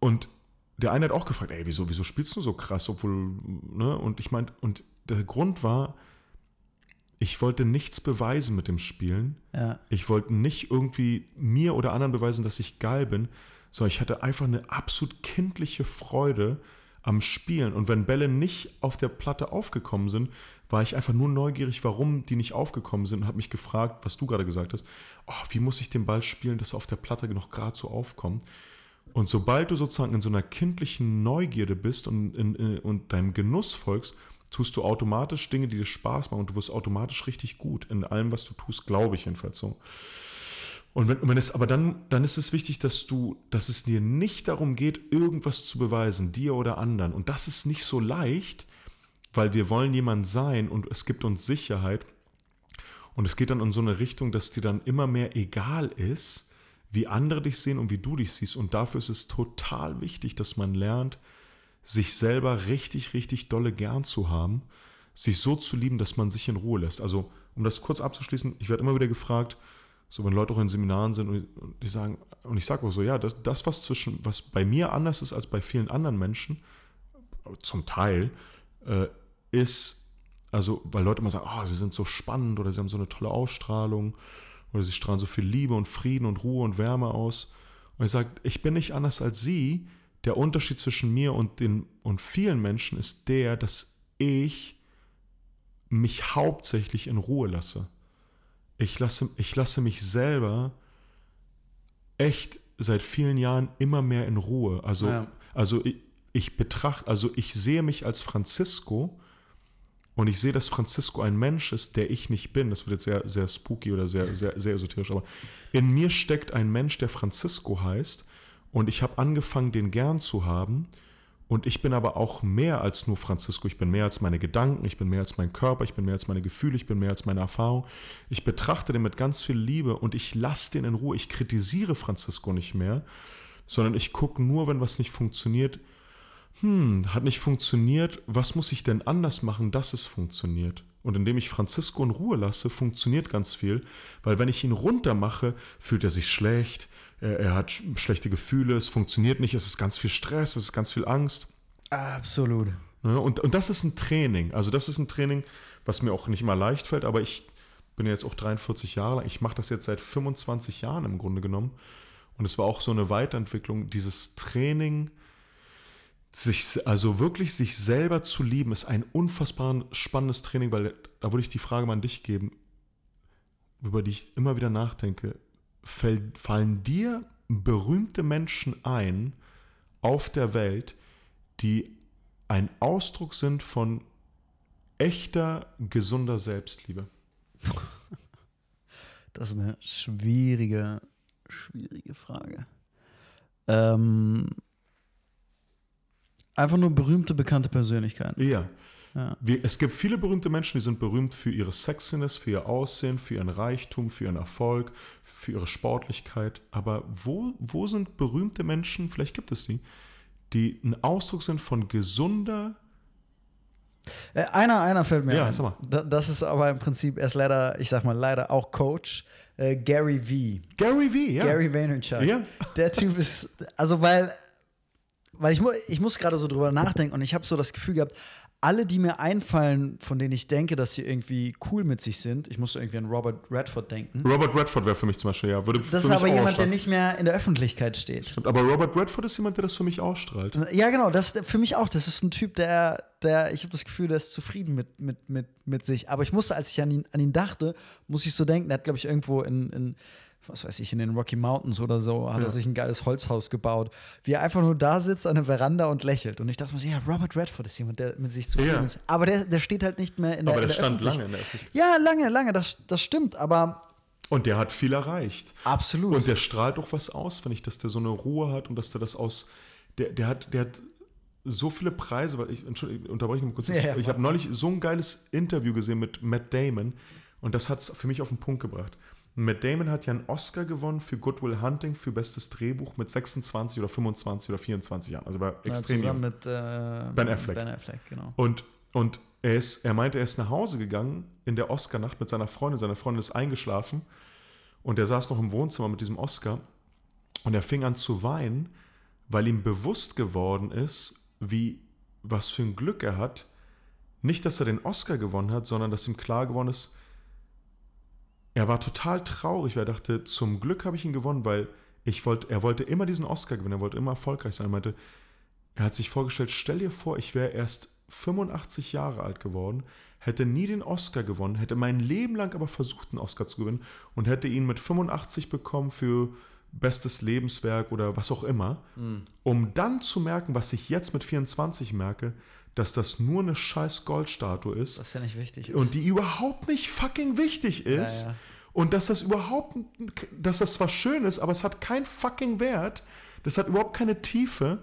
und der eine hat auch gefragt, ey, wieso, wieso spielst du so krass, obwohl, ne? Und ich meinte, und der Grund war, ich wollte nichts beweisen mit dem Spielen. Ja. Ich wollte nicht irgendwie mir oder anderen beweisen, dass ich geil bin, sondern ich hatte einfach eine absolut kindliche Freude am Spielen. Und wenn Bälle nicht auf der Platte aufgekommen sind, war ich einfach nur neugierig, warum die nicht aufgekommen sind und habe mich gefragt, was du gerade gesagt hast, oh, wie muss ich den Ball spielen, dass er auf der Platte noch gerade so aufkommt. Und sobald du sozusagen in so einer kindlichen Neugierde bist und, in, in, und deinem Genuss folgst, tust du automatisch Dinge, die dir Spaß machen und du wirst automatisch richtig gut in allem, was du tust, glaube ich jedenfalls so. Und wenn, wenn es, aber dann, dann ist es wichtig, dass du, dass es dir nicht darum geht, irgendwas zu beweisen, dir oder anderen. Und das ist nicht so leicht, weil wir wollen jemand sein und es gibt uns Sicherheit. Und es geht dann in so eine Richtung, dass dir dann immer mehr egal ist, wie andere dich sehen und wie du dich siehst. Und dafür ist es total wichtig, dass man lernt, sich selber richtig, richtig dolle gern zu haben, sich so zu lieben, dass man sich in Ruhe lässt. Also, um das kurz abzuschließen, ich werde immer wieder gefragt, so wenn Leute auch in Seminaren sind und die sagen, und ich sage auch so, ja, das, das, was zwischen, was bei mir anders ist als bei vielen anderen Menschen, zum Teil, äh, ist, also, weil Leute immer sagen, oh, sie sind so spannend oder sie haben so eine tolle Ausstrahlung oder sie strahlen so viel Liebe und Frieden und Ruhe und Wärme aus. Und ich sage, ich bin nicht anders als sie. Der Unterschied zwischen mir und, den, und vielen Menschen ist der, dass ich mich hauptsächlich in Ruhe lasse. Ich lasse, ich lasse mich selber echt seit vielen Jahren immer mehr in Ruhe. Also, ja. also ich, ich betrachte, also ich sehe mich als Francisco und ich sehe, dass Francisco ein Mensch ist, der ich nicht bin. Das wird jetzt sehr, sehr spooky oder sehr, sehr, sehr esoterisch, aber in mir steckt ein Mensch, der Francisco heißt und ich habe angefangen, den gern zu haben. Und ich bin aber auch mehr als nur Francisco. Ich bin mehr als meine Gedanken, ich bin mehr als mein Körper, ich bin mehr als meine Gefühle, ich bin mehr als meine Erfahrung. Ich betrachte den mit ganz viel Liebe und ich lasse den in Ruhe. Ich kritisiere Francisco nicht mehr, sondern ich gucke nur, wenn was nicht funktioniert. Hm, hat nicht funktioniert. Was muss ich denn anders machen, dass es funktioniert? Und indem ich Francisco in Ruhe lasse, funktioniert ganz viel, weil wenn ich ihn runter mache, fühlt er sich schlecht, er, hat schlechte Gefühle, es funktioniert nicht, es ist ganz viel Stress, es ist ganz viel Angst. Absolut. Ja, und, und das ist ein Training. Also das ist ein Training, was mir auch nicht immer leicht fällt, aber ich bin ja jetzt auch 43 Jahre lang. Ich mache das jetzt seit 25 Jahren im Grunde genommen. Und es war auch so eine Weiterentwicklung. Dieses Training, sich, also wirklich sich selber zu lieben, ist ein unfassbar spannendes Training, weil da würde ich die Frage mal an dich geben, über die ich immer wieder nachdenke fallen dir berühmte Menschen ein auf der Welt, die ein Ausdruck sind von echter, gesunder Selbstliebe? <laughs> Das ist eine schwierige, schwierige Frage. Ähm, einfach nur berühmte, bekannte Persönlichkeiten. Ja. Ja. Wir, es gibt viele berühmte Menschen, die sind berühmt für ihre Sexiness, für ihr Aussehen, für ihren Reichtum, für ihren Erfolg, für ihre Sportlichkeit. Aber wo, wo sind berühmte Menschen, vielleicht gibt es die, die ein Ausdruck sind von gesunder. Äh, einer, einer fällt mir ja, ein. Das ist aber im Prinzip, er ist leider, ich sag mal, leider auch Coach. Äh, Gary V. Gary V, ja. Gary Vaynerchuk. Ja. Der Typ ist, also weil, weil ich, ich muss gerade so drüber nachdenken und ich habe so das Gefühl gehabt, alle, die mir einfallen, von denen ich denke, dass sie irgendwie cool mit sich sind, ich muss irgendwie an Robert Redford denken. Robert Redford wäre für mich zum Beispiel, ja. Würde das ist aber jemand, der nicht mehr in der Öffentlichkeit steht. Stimmt, aber Robert Redford ist jemand, der das für mich ausstrahlt. Ja, genau, das für mich auch. Das ist ein Typ, der, der ich habe das Gefühl, der ist zufrieden mit, mit, mit, mit sich. Aber ich musste, als ich an ihn, an ihn dachte, muss ich so denken, der hat, glaube ich, irgendwo in, in was weiß ich, in den Rocky Mountains oder so, hat ja. er sich ein geiles Holzhaus gebaut, wie er einfach nur da sitzt an der Veranda und lächelt. Und ich dachte mir so, ja, Robert Redford ist jemand, der mit sich zufrieden ja. ist. Aber der, der steht halt nicht mehr in der Aber der, der stand lange in der Öffentlichkeit. Ja, lange, lange, das, das stimmt, aber. Und der hat viel erreicht. Absolut. Und der strahlt auch was aus, finde ich, dass der so eine Ruhe hat und dass der das aus. Der, der, hat, der hat so viele Preise, weil ich, Entschuldigung, ich unterbreche mich kurz. Ja, ich habe neulich so ein geiles Interview gesehen mit Matt Damon und das hat es für mich auf den Punkt gebracht. Matt Damon hat ja einen Oscar gewonnen für Good Will Hunting für bestes Drehbuch mit 26 oder 25 oder 24 Jahren. Also war extrem ja, zusammen mit äh, Ben Affleck. Ben Affleck, genau. Und, und er, ist, er meinte, er ist nach Hause gegangen in der Oscar-Nacht mit seiner Freundin. Seine Freundin ist eingeschlafen und er saß noch im Wohnzimmer mit diesem Oscar und er fing an zu weinen, weil ihm bewusst geworden ist, wie was für ein Glück er hat. Nicht, dass er den Oscar gewonnen hat, sondern dass ihm klar geworden ist, er war total traurig, weil er dachte, zum Glück habe ich ihn gewonnen, weil ich wollte, er wollte immer diesen Oscar gewinnen, er wollte immer erfolgreich sein. Er meinte, er hat sich vorgestellt, stell dir vor, ich wäre erst 85 Jahre alt geworden, hätte nie den Oscar gewonnen, hätte mein Leben lang aber versucht, einen Oscar zu gewinnen und hätte ihn mit 85 bekommen für bestes Lebenswerk oder was auch immer, mhm. um dann zu merken, was ich jetzt mit 24 merke, dass das nur eine scheiß Goldstatue ist. Was ja nicht wichtig ist. Und die überhaupt nicht fucking wichtig ist. Ja, ja. Und dass das überhaupt, dass das zwar schön ist, aber es hat keinen fucking Wert. Das hat überhaupt keine Tiefe.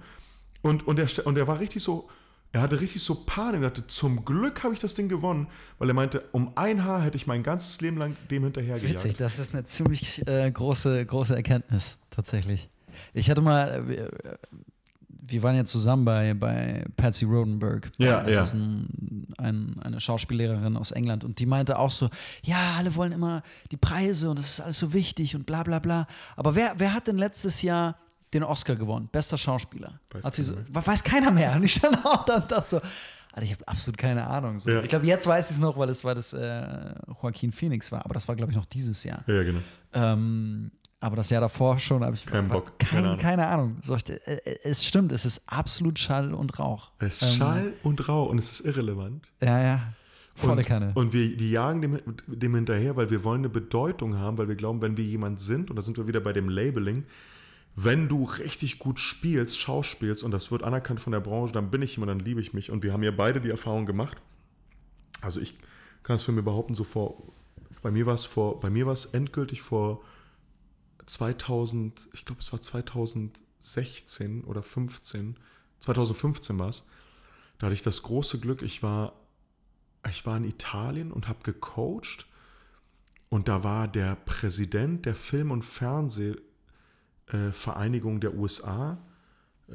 Und, und, er, und er war richtig so, er hatte richtig so Panik. Er dachte, zum Glück habe ich das Ding gewonnen, weil er meinte, um ein Haar hätte ich mein ganzes Leben lang dem hinterhergejagt. Witzig, das ist eine ziemlich äh, große, große Erkenntnis, tatsächlich. Ich hatte mal, äh, wir waren ja zusammen bei, bei Patsy Rodenberg. Ja, das ja. ist ein, ein, eine Schauspiellehrerin aus England und die meinte auch so, ja, alle wollen immer die Preise und das ist alles so wichtig und bla bla bla. Aber wer, wer hat denn letztes Jahr den Oscar gewonnen? Bester Schauspieler. Weiß, sie so, weiß keiner mehr. Und ich stand auch dann da so, Alter, ich habe absolut keine Ahnung. So. Ja. Ich glaube, jetzt weiß ich es noch, weil es, weil das äh, Joaquin Phoenix war, aber das war, glaube ich, noch dieses Jahr. Ja, genau. Ähm, aber das Jahr davor schon habe ich keinen Bock. Kein, keine Ahnung. Keine Ahnung. So, ich, äh, es stimmt, es ist absolut Schall und Rauch. Es ist ähm, Schall und Rauch und es ist irrelevant. Ja, ja. Volle und, Kanne. Und wir, wir jagen dem, dem hinterher, weil wir wollen eine Bedeutung haben, weil wir glauben, wenn wir jemand sind, und da sind wir wieder bei dem Labeling, wenn du richtig gut spielst, schauspielst und das wird anerkannt von der Branche, dann bin ich jemand, dann liebe ich mich. Und wir haben ja beide die Erfahrung gemacht, Also ich kann es für mir behaupten, so vor, bei mir war es vor, bei mir war es endgültig vor 2000, ich glaube es war 2016 oder 15, 2015 war es, da hatte ich das große Glück, ich war, ich war in Italien und habe gecoacht und da war der Präsident der Film- und Fernsehvereinigung der USA, äh,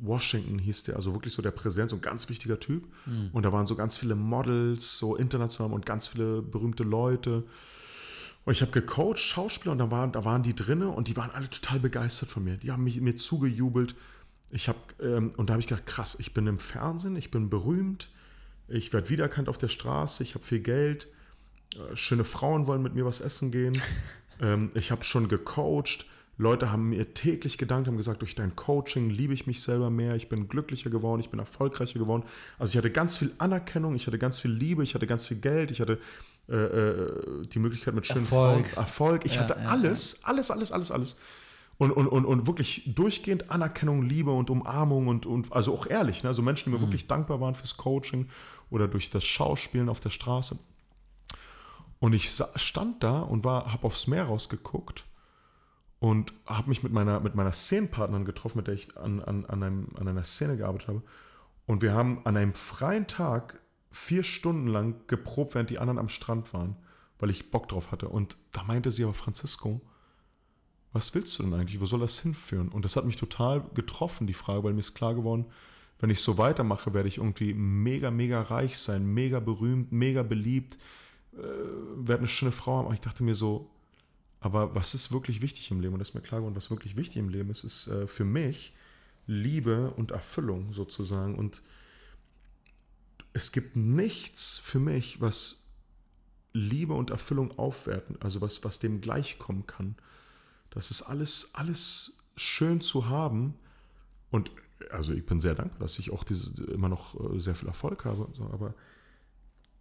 Washington hieß der, also wirklich so der Präsident, so ein ganz wichtiger Typ. Mhm. Und da waren so ganz viele Models, so international und ganz viele berühmte Leute. Und ich habe gecoacht, Schauspieler, und da waren, da waren die drinne und die waren alle total begeistert von mir. Die haben mich, mir zugejubelt. Ich habe, ähm, und da habe ich gedacht, krass, ich bin im Fernsehen, ich bin berühmt, ich werde wiedererkannt auf der Straße, ich habe viel Geld, äh, schöne Frauen wollen mit mir was essen gehen. <laughs> ähm, ich habe schon gecoacht. Leute haben mir täglich gedankt, haben gesagt, durch dein Coaching liebe ich mich selber mehr, ich bin glücklicher geworden, ich bin erfolgreicher geworden. Also ich hatte ganz viel Anerkennung, ich hatte ganz viel Liebe, ich hatte ganz viel Geld, ich hatte äh, äh die Möglichkeit mit schönen Erfolg. Frauen, Erfolg. Ich ja, hatte ja, alles, alles, alles, alles, alles. Und, und, und, und wirklich durchgehend Anerkennung, Liebe und Umarmung und, und also auch ehrlich, ne? also Menschen, die mir mhm. wirklich dankbar waren fürs Coaching oder durch das Schauspielen auf der Straße. Und ich stand da und habe aufs Meer rausgeguckt und habe mich mit meiner, mit meiner Szenenpartnerin getroffen, mit der ich an, an, an, einem, an einer Szene gearbeitet habe. Und wir haben an einem freien Tag vier Stunden lang geprobt, während die anderen am Strand waren, weil ich Bock drauf hatte. Und da meinte sie aber, Francisco, was willst du denn eigentlich? Wo soll das hinführen? Und das hat mich total getroffen, die Frage, weil mir ist klar geworden, wenn ich so weitermache, werde ich irgendwie mega, mega reich sein, mega berühmt, mega beliebt, äh, werde eine schöne Frau haben. Aber ich dachte mir so, aber was ist wirklich wichtig im Leben? Und das ist mir klar geworden, was wirklich wichtig im Leben ist, ist äh, für mich Liebe und Erfüllung sozusagen. Und es gibt nichts für mich, was Liebe und Erfüllung aufwerten, also was, was dem gleichkommen kann. Das ist alles, alles schön zu haben. Und also ich bin sehr dankbar, dass ich auch diese, immer noch äh, sehr viel Erfolg habe. aber,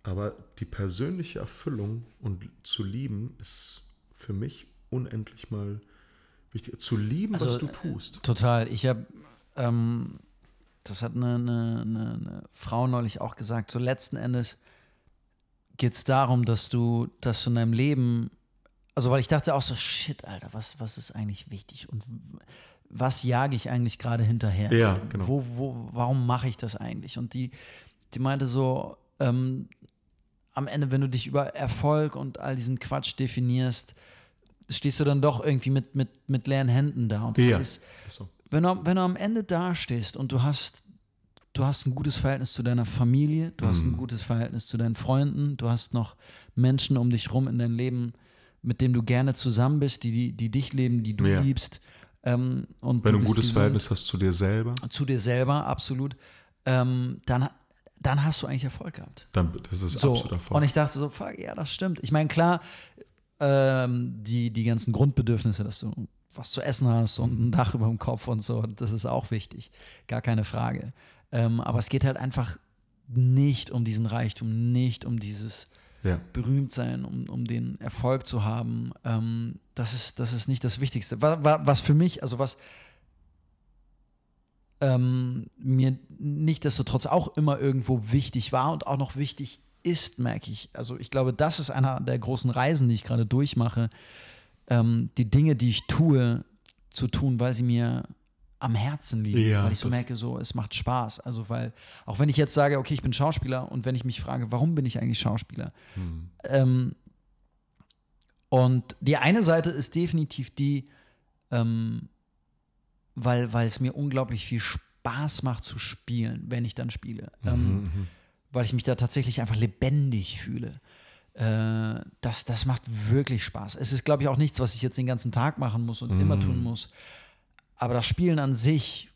aber die persönliche Erfüllung und zu lieben ist für mich unendlich mal wichtig. Zu lieben, also, was du tust. Total. Ich habe, ähm, das hat eine, eine, eine, Frau neulich auch gesagt, so letzten Endes geht es darum, dass du, dass du in deinem Leben, also weil ich dachte auch so, shit, Alter, was, was ist eigentlich wichtig und was jage ich eigentlich gerade hinterher? Ja, genau. Wo, wo, warum mache ich das eigentlich? Und die, die meinte so, ähm, am Ende, wenn du dich über Erfolg und all diesen Quatsch definierst, stehst du dann doch irgendwie mit, mit, mit leeren Händen da. Und ja, ist, so. Wenn, du, wenn du am Ende dastehst und du hast, du hast ein gutes Verhältnis zu deiner Familie, du mhm. hast ein mhm. gutes Verhältnis zu deinen Freunden, du hast noch Menschen um dich rum in deinem Leben, mit denen du gerne zusammen bist, die, die, die dich leben, die du ja. liebst. Ähm, und wenn du ein gutes diese, Verhältnis hast zu dir selber. Zu dir selber, absolut. Ähm, dann, dann hast du eigentlich Erfolg gehabt. Dann, das ist so, absolut Erfolg. Und ich dachte so, fuck, ja, das stimmt. Ich meine, klar, ähm, die, die ganzen Grundbedürfnisse, dass du was zu essen hast und ein Dach über dem Kopf und so, das ist auch wichtig. Gar keine Frage. Ähm, aber es geht halt einfach nicht um diesen Reichtum, nicht um dieses ja. Berühmtsein, um, um den Erfolg zu haben. Ähm, das, ist, das ist nicht das Wichtigste. Was, was für mich, also was ähm, mir nichtsdestotrotz auch immer irgendwo wichtig war und auch noch wichtig ist, merke ich. Also ich glaube, das ist einer der großen Reisen, die ich gerade durchmache, ähm, die Dinge, die ich tue, zu tun, weil sie mir am Herzen liegen, ja, weil ich so merke, so es macht Spaß. Also weil auch wenn ich jetzt sage, okay, ich bin Schauspieler und wenn ich mich frage, warum bin ich eigentlich Schauspieler? Hm. Ähm, und die eine Seite ist definitiv die, ähm, weil, weil es mir unglaublich viel Spaß macht zu spielen, wenn ich dann spiele. Mhm, ähm, mhm weil ich mich da tatsächlich einfach lebendig fühle. Äh, das, das macht wirklich Spaß. Es ist, glaube ich, auch nichts, was ich jetzt den ganzen Tag machen muss und mm. immer tun muss. Aber das Spielen an sich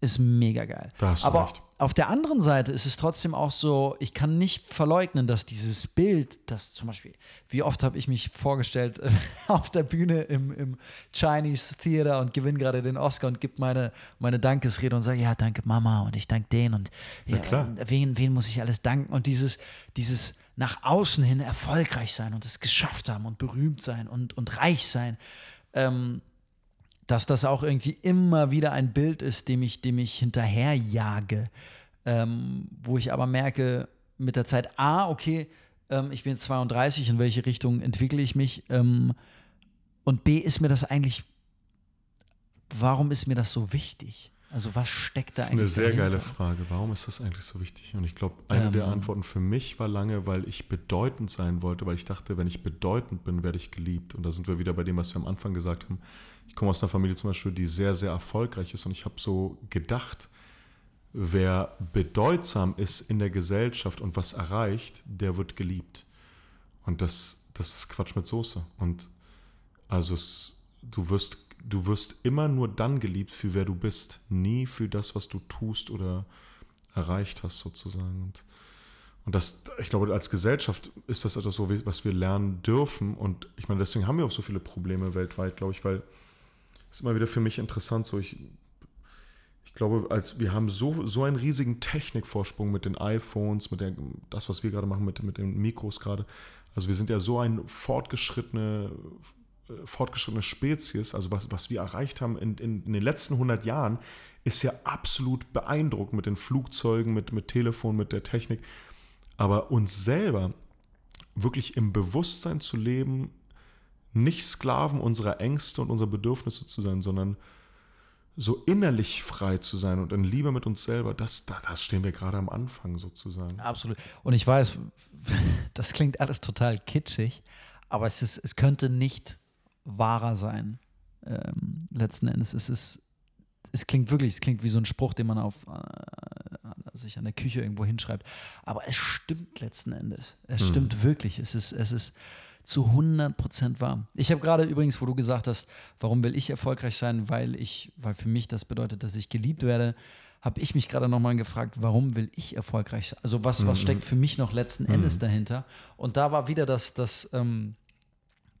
ist mega geil. Da hast Aber recht. auf der anderen Seite ist es trotzdem auch so, ich kann nicht verleugnen, dass dieses Bild, das zum Beispiel, wie oft habe ich mich vorgestellt <laughs> auf der Bühne im, im Chinese Theater und gewinne gerade den Oscar und gebe meine, meine Dankesrede und sage, ja, danke Mama und ich danke den und ja, wen, wen muss ich alles danken und dieses, dieses nach außen hin erfolgreich sein und es geschafft haben und berühmt sein und, und reich sein. Ähm, dass das auch irgendwie immer wieder ein Bild ist, dem ich, dem ich hinterherjage, ähm, wo ich aber merke, mit der Zeit, A, okay, ähm, ich bin 32, in welche Richtung entwickle ich mich? Ähm, und B, ist mir das eigentlich, warum ist mir das so wichtig? Also was steckt da Das ist eigentlich eine sehr dahinter? geile Frage. Warum ist das eigentlich so wichtig? Und ich glaube, eine der Ähm. Antworten für mich war lange, weil ich bedeutend sein wollte, weil ich dachte, wenn ich bedeutend bin, werde ich geliebt. Und da sind wir wieder bei dem, was wir am Anfang gesagt haben. Ich komme aus einer Familie zum Beispiel, die sehr, sehr erfolgreich ist. Und ich habe so gedacht, wer bedeutsam ist in der Gesellschaft und was erreicht, der wird geliebt. Und das, das ist Quatsch mit Soße. Und also es, du wirst, du wirst immer nur dann geliebt, für wer du bist, nie für das, was du tust oder erreicht hast, sozusagen. Und, und das, ich glaube, als Gesellschaft ist das etwas, was wir lernen dürfen. Und ich meine, deswegen haben wir auch so viele Probleme weltweit, glaube ich, weil es ist immer wieder für mich interessant, so ich, ich glaube, als wir haben so, so einen riesigen Technikvorsprung mit den iPhones, mit der, das, was wir gerade machen, mit, mit den Mikros gerade. Also wir sind ja so eine fortgeschrittene, fortgeschrittene Spezies, also was, was wir erreicht haben in, in, in den letzten 100 Jahren, ist ja absolut beeindruckend mit den Flugzeugen, mit, mit Telefon, mit der Technik. Aber uns selber wirklich im Bewusstsein zu leben, nicht Sklaven unserer Ängste und unserer Bedürfnisse zu sein, sondern so innerlich frei zu sein und in Liebe mit uns selber, das, da, das stehen wir gerade am Anfang sozusagen. Absolut. Und ich weiß, <laughs> das klingt alles total kitschig, aber es, ist, es könnte nicht wahrer sein. Ähm, letzten Endes. Es ist, es klingt wirklich, es klingt wie so ein Spruch, den man auf äh, sich an der Küche irgendwo hinschreibt. Aber es stimmt letzten Endes. Es Mhm. stimmt wirklich. Es ist, es ist zu 100 Prozent wahr. Ich habe gerade übrigens, wo du gesagt hast, warum will ich erfolgreich sein, weil ich, weil für mich das bedeutet, dass ich geliebt werde, habe ich mich gerade nochmal gefragt, warum will ich erfolgreich sein? Also was, was steckt für mich noch letzten Endes dahinter? Und da war wieder das, das, ähm,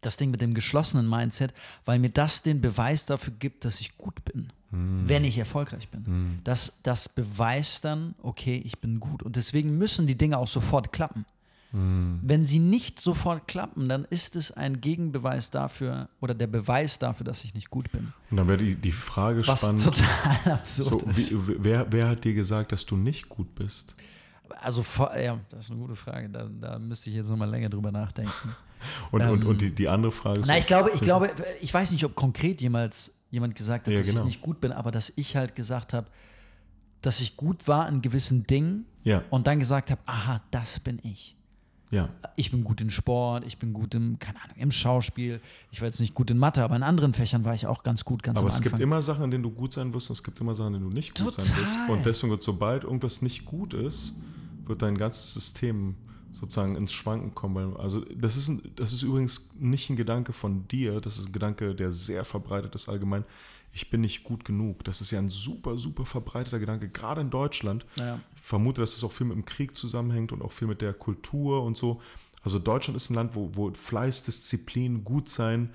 das Ding mit dem geschlossenen Mindset, weil mir das den Beweis dafür gibt, dass ich gut bin, wenn ich erfolgreich bin. Das, das beweist dann, okay, ich bin gut. Und deswegen müssen die Dinge auch sofort klappen. Wenn sie nicht sofort klappen, dann ist es ein Gegenbeweis dafür oder der Beweis dafür, dass ich nicht gut bin. Und dann wäre die, die Frage Was spannend. total <laughs> absurd So, ist. wie, wer, wer hat dir gesagt, dass du nicht gut bist? Also, ja, das ist eine gute Frage. Da, da müsste ich jetzt nochmal länger drüber nachdenken. <laughs> Und, und, Ähm, und die, die andere Frage ist. Na, ich glaube, ich glaube, ich weiß nicht, ob konkret jemals jemand gesagt hat, Ja, dass genau. ich nicht gut bin, aber dass ich halt gesagt habe, dass ich gut war in gewissen Dingen Ja, und dann gesagt habe, aha, das bin ich. ja. Ich bin gut in Sport, ich bin gut im, keine Ahnung, im Schauspiel. Ich war jetzt nicht gut in Mathe, aber in anderen Fächern war ich auch ganz gut, ganz Aber es gibt immer Sachen, in denen du gut sein wirst und es gibt immer Sachen, in denen du nicht gut sein wirst. Total. Und deswegen wird, sobald irgendwas nicht gut ist, wird dein ganzes System sozusagen ins Schwanken kommen. Also das ist, ein, das ist übrigens nicht ein Gedanke von dir, das ist ein Gedanke, der sehr verbreitet ist allgemein. Ich bin nicht gut genug. Das ist ja ein super, super verbreiteter Gedanke, gerade in Deutschland. Ja. Ich vermute, dass das auch viel mit dem Krieg zusammenhängt und auch viel mit der Kultur und so. Also Deutschland ist ein Land, wo, wo Fleiß, Disziplin, Gutsein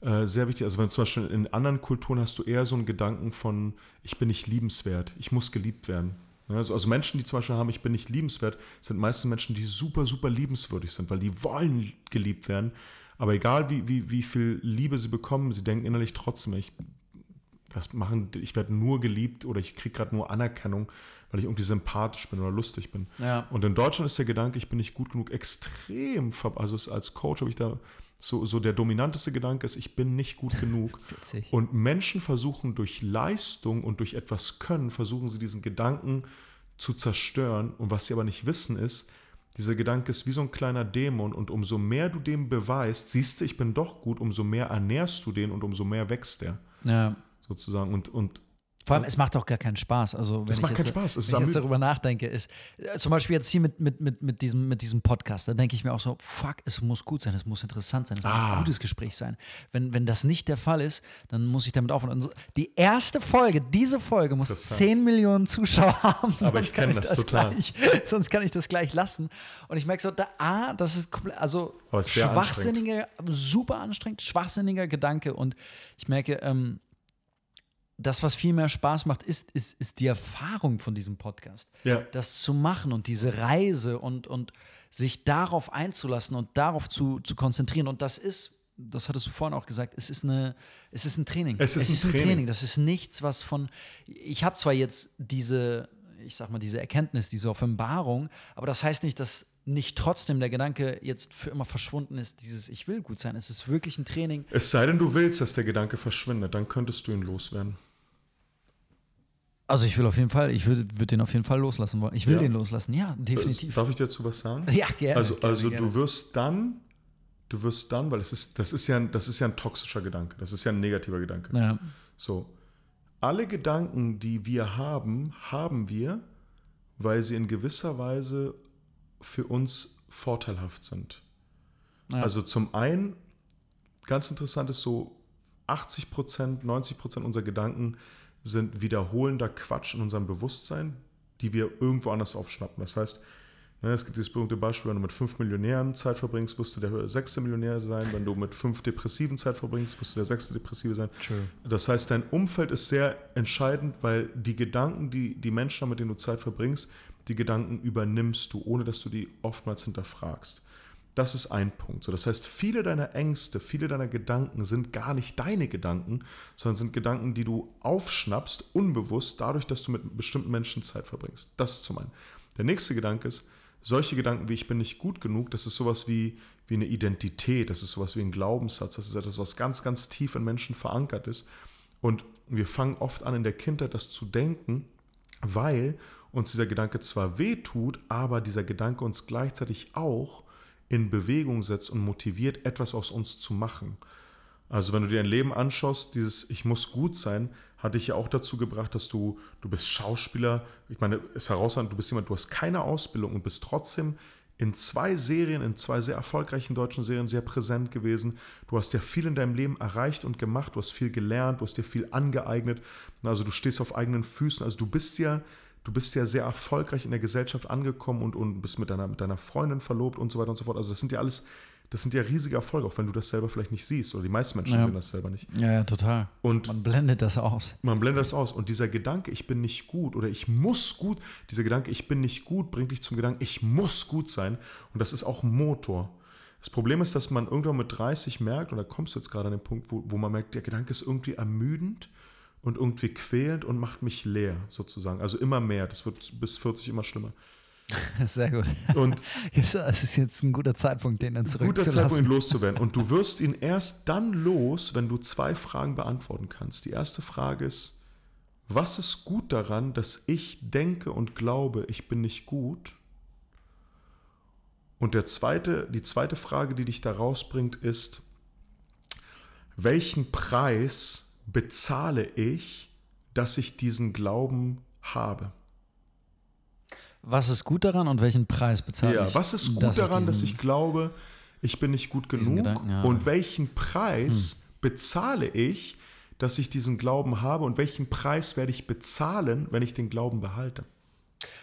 äh, sehr wichtig. Also wenn zum Beispiel in anderen Kulturen hast du eher so einen Gedanken von, ich bin nicht liebenswert, ich muss geliebt werden. Also, also Menschen, die zum Beispiel haben, ich bin nicht liebenswert, sind meistens Menschen, die super, super liebenswürdig sind, weil die wollen geliebt werden. Aber egal wie, wie, wie viel Liebe sie bekommen, sie denken innerlich trotzdem, ich, das machen, ich werde nur geliebt oder ich kriege gerade nur Anerkennung, weil ich irgendwie sympathisch bin oder lustig bin. Ja. Und in Deutschland ist der Gedanke, ich bin nicht gut genug, extrem, also als Coach habe ich da so, so der dominanteste Gedanke ist, ich bin nicht gut genug. <laughs> Witzig. Und Menschen versuchen durch Leistung und durch etwas Können, versuchen sie diesen Gedanken zu zerstören. Und was sie aber nicht wissen ist, dieser Gedanke ist wie so ein kleiner Dämon und umso mehr du dem beweist, siehst du, ich bin doch gut, umso mehr ernährst du den und umso mehr wächst der Ja. sozusagen. Und, und Vor allem, es macht auch gar keinen Spaß. Also, wenn Es macht ich keinen jetzt, Spaß, es wenn ich jetzt darüber nachdenke, ist äh, zum Beispiel jetzt hier mit, mit, mit, mit, diesem, mit diesem Podcast, da denke ich mir auch so, fuck, es muss gut sein, es muss interessant sein, es muss Ah. ein gutes Gespräch sein. Wenn, wenn das nicht der Fall ist, dann muss ich damit aufhören. So, die erste Folge, diese Folge muss Interessant. 10 Millionen Zuschauer <laughs> haben. Aber ich kenn kann das total. Gleich, sonst kann ich das gleich lassen. Und ich merke so, da, ah, das ist komplett, also sehr schwachsinniger, super anstrengend, schwachsinniger Gedanke. Und ich merke, ähm, das, was viel mehr Spaß macht, ist, ist, ist die Erfahrung von diesem Podcast. Ja. Das zu machen und diese Reise und, und sich darauf einzulassen und darauf zu, zu konzentrieren. Und das ist, das hattest du vorhin auch gesagt, es ist, eine, es ist ein Training. Es ist ein Training. Das ist nichts, was von. Ich habe zwar jetzt diese, ich sag mal, diese Erkenntnis, diese Offenbarung. Aber das heißt nicht, dass nicht trotzdem der Gedanke jetzt für immer verschwunden ist, dieses Ich will gut sein. Es ist wirklich ein Training. Es sei denn, du willst, dass der Gedanke verschwindet, dann könntest du ihn loswerden. Also ich will auf jeden Fall, ich würde würd den auf jeden Fall loslassen wollen. Ich will Ja. den loslassen, ja, definitiv. Darf ich dazu was sagen? ja, gerne. Also, gerne, also gerne. du wirst dann, du wirst dann, weil es ist, das ist ja, ein, das ist ja ein toxischer Gedanke, das ist ja ein negativer Gedanke. Ja, So, alle Gedanken, die wir haben, haben wir, weil sie in gewisser Weise für uns vorteilhaft sind. Ja. Also zum einen, ganz interessant ist so, 80 Prozent, 90 Prozent unserer Gedanken sind wiederholender Quatsch in unserem Bewusstsein, die wir irgendwo anders aufschnappen. Das heißt, ne, es gibt dieses berühmte Beispiel, wenn du mit fünf Millionären Zeit verbringst, wirst du der sechste Millionär sein. Wenn du mit fünf Depressiven Zeit verbringst, wirst du der sechste Depressive sein. True. Das heißt, dein Umfeld ist sehr entscheidend, weil die Gedanken, die die Menschen haben, mit denen du Zeit verbringst, die Gedanken übernimmst du, ohne dass du die oftmals hinterfragst. Das ist ein Punkt. So, das heißt, viele deiner Ängste, viele deiner Gedanken sind gar nicht deine Gedanken, sondern sind Gedanken, die du aufschnappst, unbewusst, dadurch, dass du mit bestimmten Menschen Zeit verbringst. Das ist zum einen. Der nächste Gedanke ist, solche Gedanken wie ich bin nicht gut genug, das ist sowas wie, wie eine Identität, das ist sowas wie ein Glaubenssatz, das ist etwas, was ganz, ganz tief in Menschen verankert ist. Und wir fangen oft an, in der Kindheit das zu denken, weil uns dieser Gedanke zwar wehtut, aber dieser Gedanke uns gleichzeitig auch in Bewegung setzt und motiviert, etwas aus uns zu machen. Also wenn du dir ein Leben anschaust, dieses Ich muss gut sein, hat dich ja auch dazu gebracht, dass du, du bist Schauspieler, ich meine, ist herausragend, du bist jemand, du hast keine Ausbildung und bist trotzdem in zwei Serien, in zwei sehr erfolgreichen deutschen Serien sehr präsent gewesen. Du hast ja viel in deinem Leben erreicht und gemacht, du hast viel gelernt, du hast dir viel angeeignet. Also du stehst auf eigenen Füßen, also du bist ja, du bist ja sehr erfolgreich in der Gesellschaft angekommen und, und bist mit deiner, mit deiner Freundin verlobt und so weiter und so fort. Also das sind ja alles, das sind ja riesige Erfolge, auch wenn du das selber vielleicht nicht siehst oder die meisten Menschen Ja. sehen das selber nicht. ja, ja, total. Und Man blendet das aus. man blendet das aus. Und dieser Gedanke, ich bin nicht gut oder ich muss gut, dieser Gedanke, ich bin nicht gut, bringt dich zum Gedanken, ich muss gut sein. Und das ist auch ein Motor. Das Problem ist, dass man irgendwann mit 30 merkt, und da kommst du jetzt gerade an den Punkt, wo, wo man merkt, der Gedanke ist irgendwie ermüdend und irgendwie quälend und macht mich leer, sozusagen. Also immer mehr. Das wird bis 40 immer schlimmer. <laughs> Sehr gut. Und <laughs> Es ist jetzt ein guter Zeitpunkt, den dann guter Zeitpunkt, ihn zurückzulassen. <laughs> loszuwerden. Und du wirst ihn erst dann los, wenn du zwei Fragen beantworten kannst. Die erste Frage ist, was ist gut daran, dass ich denke und glaube, ich bin nicht gut? Und der zweite, die zweite Frage, die dich da rausbringt, ist, welchen Preis bezahle ich, dass ich diesen Glauben habe? Was ist gut daran und welchen Preis bezahle Ja, ich? was ist gut dass daran, dass diesen- ich glaube, ich bin nicht gut genug? Gedanken. Und welchen Preis bezahle ich, dass ich diesen Glauben habe? Und welchen Preis werde ich bezahlen, wenn ich den Glauben behalte?